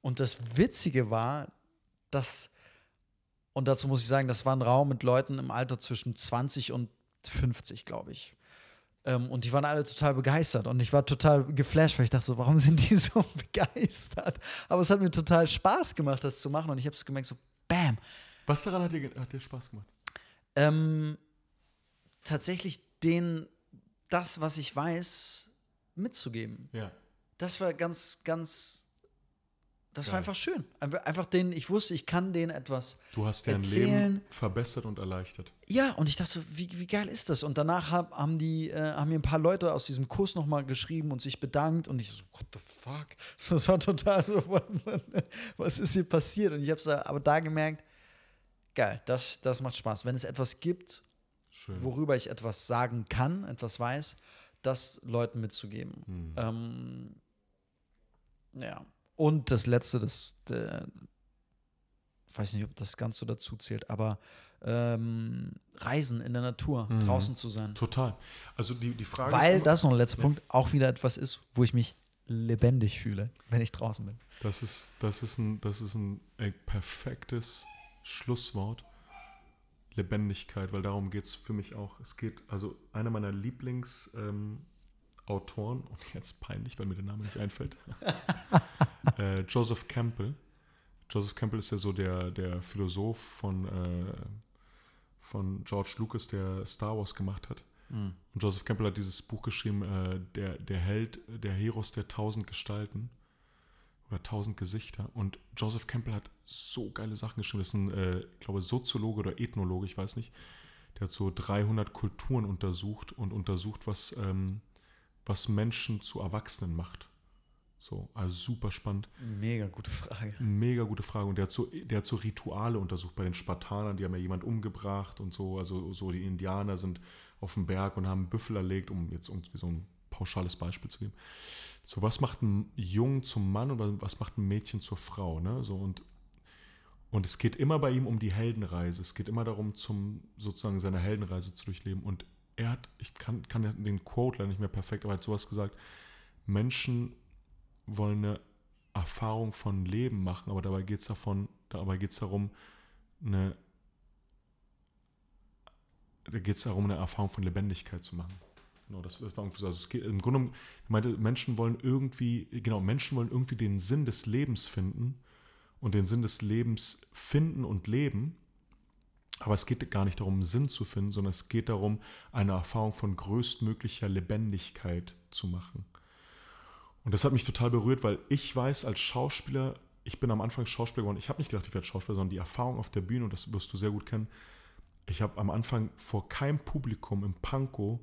Und das Witzige war, dass, und dazu muss ich sagen, das war ein Raum mit Leuten im Alter zwischen 20 und 50, glaube ich. Ähm, und die waren alle total begeistert und ich war total geflasht, weil ich dachte so, warum sind die <laughs> so begeistert? Aber es hat mir total Spaß gemacht, das zu machen und ich habe es gemerkt, so, bam. Was daran hat dir, hat dir Spaß gemacht? Ähm, tatsächlich den das, was ich weiß, mitzugeben. Ja. Das war ganz, ganz, das Geil. war einfach schön. Einfach den, ich wusste, ich kann denen etwas Du hast dein erzählen. Leben verbessert und erleichtert. Ja, und ich dachte so, wie, wie geil ist das? Und danach hab, haben die, äh, haben mir ein paar Leute aus diesem Kurs nochmal geschrieben und sich bedankt und ich so, what the fuck? <laughs> Das war total so, <laughs> was ist hier passiert? Und ich habe aber da gemerkt, geil, das, das macht Spaß. Wenn es etwas gibt, Schön. worüber ich etwas sagen kann, etwas weiß, das Leuten mitzugeben. Hm. Ähm, ja. Und das letzte, das, der, weiß nicht, ob das ganz so dazu zählt, aber ähm, Reisen in der Natur, mhm. draußen zu sein. Total. Also die, die Frage Weil ist das noch ein letzter ja. Punkt auch wieder etwas ist, wo ich mich lebendig fühle, wenn ich draußen bin. Das ist, das ist ein, das ist ein perfektes Schlusswort. Lebendigkeit, weil darum geht es für mich auch. Es geht, also einer meiner Lieblingsautoren, ähm, und <laughs> jetzt peinlich, weil mir der Name nicht einfällt, <laughs> äh, Joseph Campbell. Joseph Campbell ist ja so der, der Philosoph von, äh, von George Lucas, der Star Wars gemacht hat. Mhm. Und Joseph Campbell hat dieses Buch geschrieben, äh, der, der Held, der Heros der tausend Gestalten oder tausend Gesichter. Und Joseph Campbell hat so geile Sachen geschrieben. Das ist ein, äh, ich glaube, Soziologe oder Ethnologe, ich weiß nicht. Der hat so 300 Kulturen untersucht und untersucht, was, ähm, was Menschen zu Erwachsenen macht. So, also super spannend. Mega gute Frage. Mega gute Frage. Und der hat, so, der hat so Rituale untersucht bei den Spartanern, die haben ja jemand umgebracht und so. Also so die Indianer sind auf dem Berg und haben Büffel erlegt, um jetzt irgendwie so ein pauschales Beispiel zu geben. So, was macht ein Jungen zum Mann und was macht ein Mädchen zur Frau? Ne? So, und, und es geht immer bei ihm um die Heldenreise. Es geht immer darum, zum, sozusagen seine Heldenreise zu durchleben. Und er hat, ich kann, kann den Quote leider nicht mehr perfekt, aber er hat sowas gesagt: Menschen wollen eine Erfahrung von Leben machen, aber dabei geht es davon, dabei geht es darum, eine, da geht es darum, eine Erfahrung von Lebendigkeit zu machen. Genau, das, das war irgendwie so. Also es geht, Im Grunde, ich meinte, Menschen wollen irgendwie, genau, Menschen wollen irgendwie den Sinn des Lebens finden und den Sinn des Lebens finden und leben. Aber es geht gar nicht darum, Sinn zu finden, sondern es geht darum, eine Erfahrung von größtmöglicher Lebendigkeit zu machen. Und das hat mich total berührt, weil ich weiß als Schauspieler, ich bin am Anfang Schauspieler geworden, ich habe nicht gedacht, ich werde Schauspieler, sondern die Erfahrung auf der Bühne, und das wirst du sehr gut kennen, ich habe am Anfang vor keinem Publikum im Pankow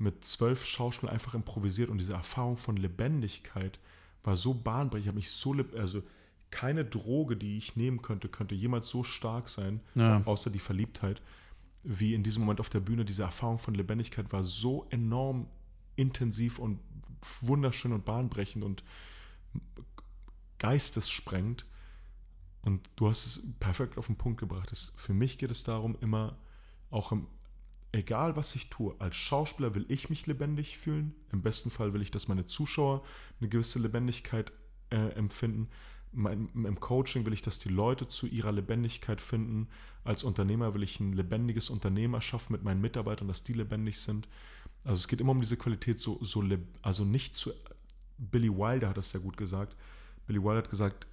mit zwölf Schauspielern einfach improvisiert und diese Erfahrung von Lebendigkeit war so bahnbrechend. Ich habe mich so, also keine Droge, die ich nehmen könnte, könnte jemals so stark sein, ja. außer die Verliebtheit, wie in diesem Moment auf der Bühne. Diese Erfahrung von Lebendigkeit war so enorm intensiv und wunderschön und bahnbrechend und geistessprengend. Und du hast es perfekt auf den Punkt gebracht. Es, für mich geht es darum, immer auch im egal was ich tue, als Schauspieler will ich mich lebendig fühlen. Im besten Fall will ich, dass meine Zuschauer eine gewisse Lebendigkeit äh, empfinden. mein, im Coaching will ich, dass die Leute zu ihrer Lebendigkeit finden. Als Unternehmer will ich ein lebendiges Unternehmen erschaffen mit meinen Mitarbeitern, dass die lebendig sind. Also es geht immer um diese Qualität, so, so also nicht zu. Billy Wilder hat das sehr gut gesagt. Billy Wilder hat gesagt,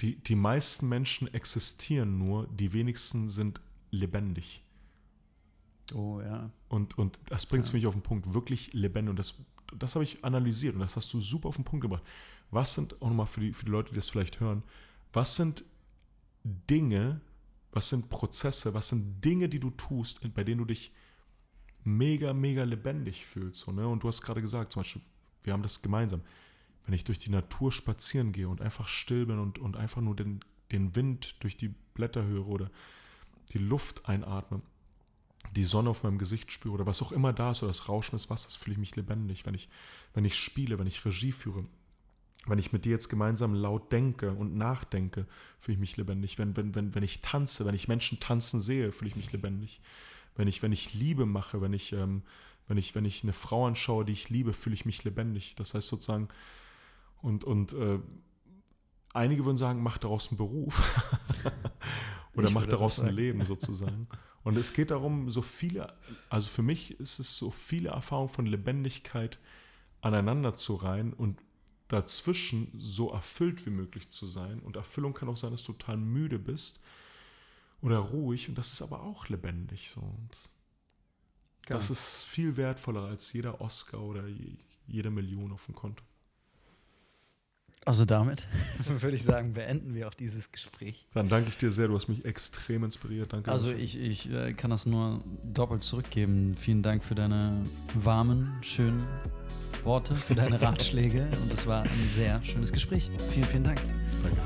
die, die meisten Menschen existieren nur, die wenigsten sind lebendig. Oh ja. Und, und das bringt es ja. mich auf den Punkt, wirklich lebendig. Und das, das habe ich analysiert und das hast du super auf den Punkt gebracht. Was sind, auch nochmal für die, für die Leute, die das vielleicht hören, was sind Dinge, was sind Prozesse, was sind Dinge, die du tust, bei denen du dich mega, mega lebendig fühlst. So, ne? Und du hast gerade gesagt, zum Beispiel, wir haben das gemeinsam. Wenn ich durch die Natur spazieren gehe und einfach still bin und, und einfach nur den, den Wind durch die Blätter höre oder die Luft einatme, die Sonne auf meinem Gesicht spüre oder was auch immer da ist oder das Rauschen des Wassers, fühle ich mich lebendig. Wenn ich, wenn ich spiele, wenn ich Regie führe, wenn ich mit dir jetzt gemeinsam laut denke und nachdenke, fühle ich mich lebendig. Wenn, wenn, wenn, wenn ich tanze, wenn ich Menschen tanzen sehe, fühle ich mich lebendig. Wenn ich, wenn ich Liebe mache, wenn ich, ähm, wenn, ich, wenn ich eine Frau anschaue, die ich liebe, fühle ich mich lebendig. Das heißt sozusagen, und, und äh, einige würden sagen, mach daraus einen Beruf. <laughs> Oder ich mach daraus ein Leben sozusagen. Und es geht darum, so viele, also für mich ist es so viele Erfahrungen von Lebendigkeit aneinander zu reihen und dazwischen so erfüllt wie möglich zu sein. Und Erfüllung kann auch sein, dass du total müde bist oder ruhig und das ist aber auch lebendig. So. Und das ist viel wertvoller als jeder Oscar oder jede Million auf dem Konto. Also damit <laughs> würde ich sagen, beenden wir auch dieses Gespräch. Dann danke ich dir sehr, du hast mich extrem inspiriert. Danke. Also ich, ich äh, kann das nur doppelt zurückgeben. Vielen Dank für deine warmen, schönen Worte, für deine <laughs> Ratschläge und es war ein sehr schönes Gespräch. Vielen, vielen Dank. Danke.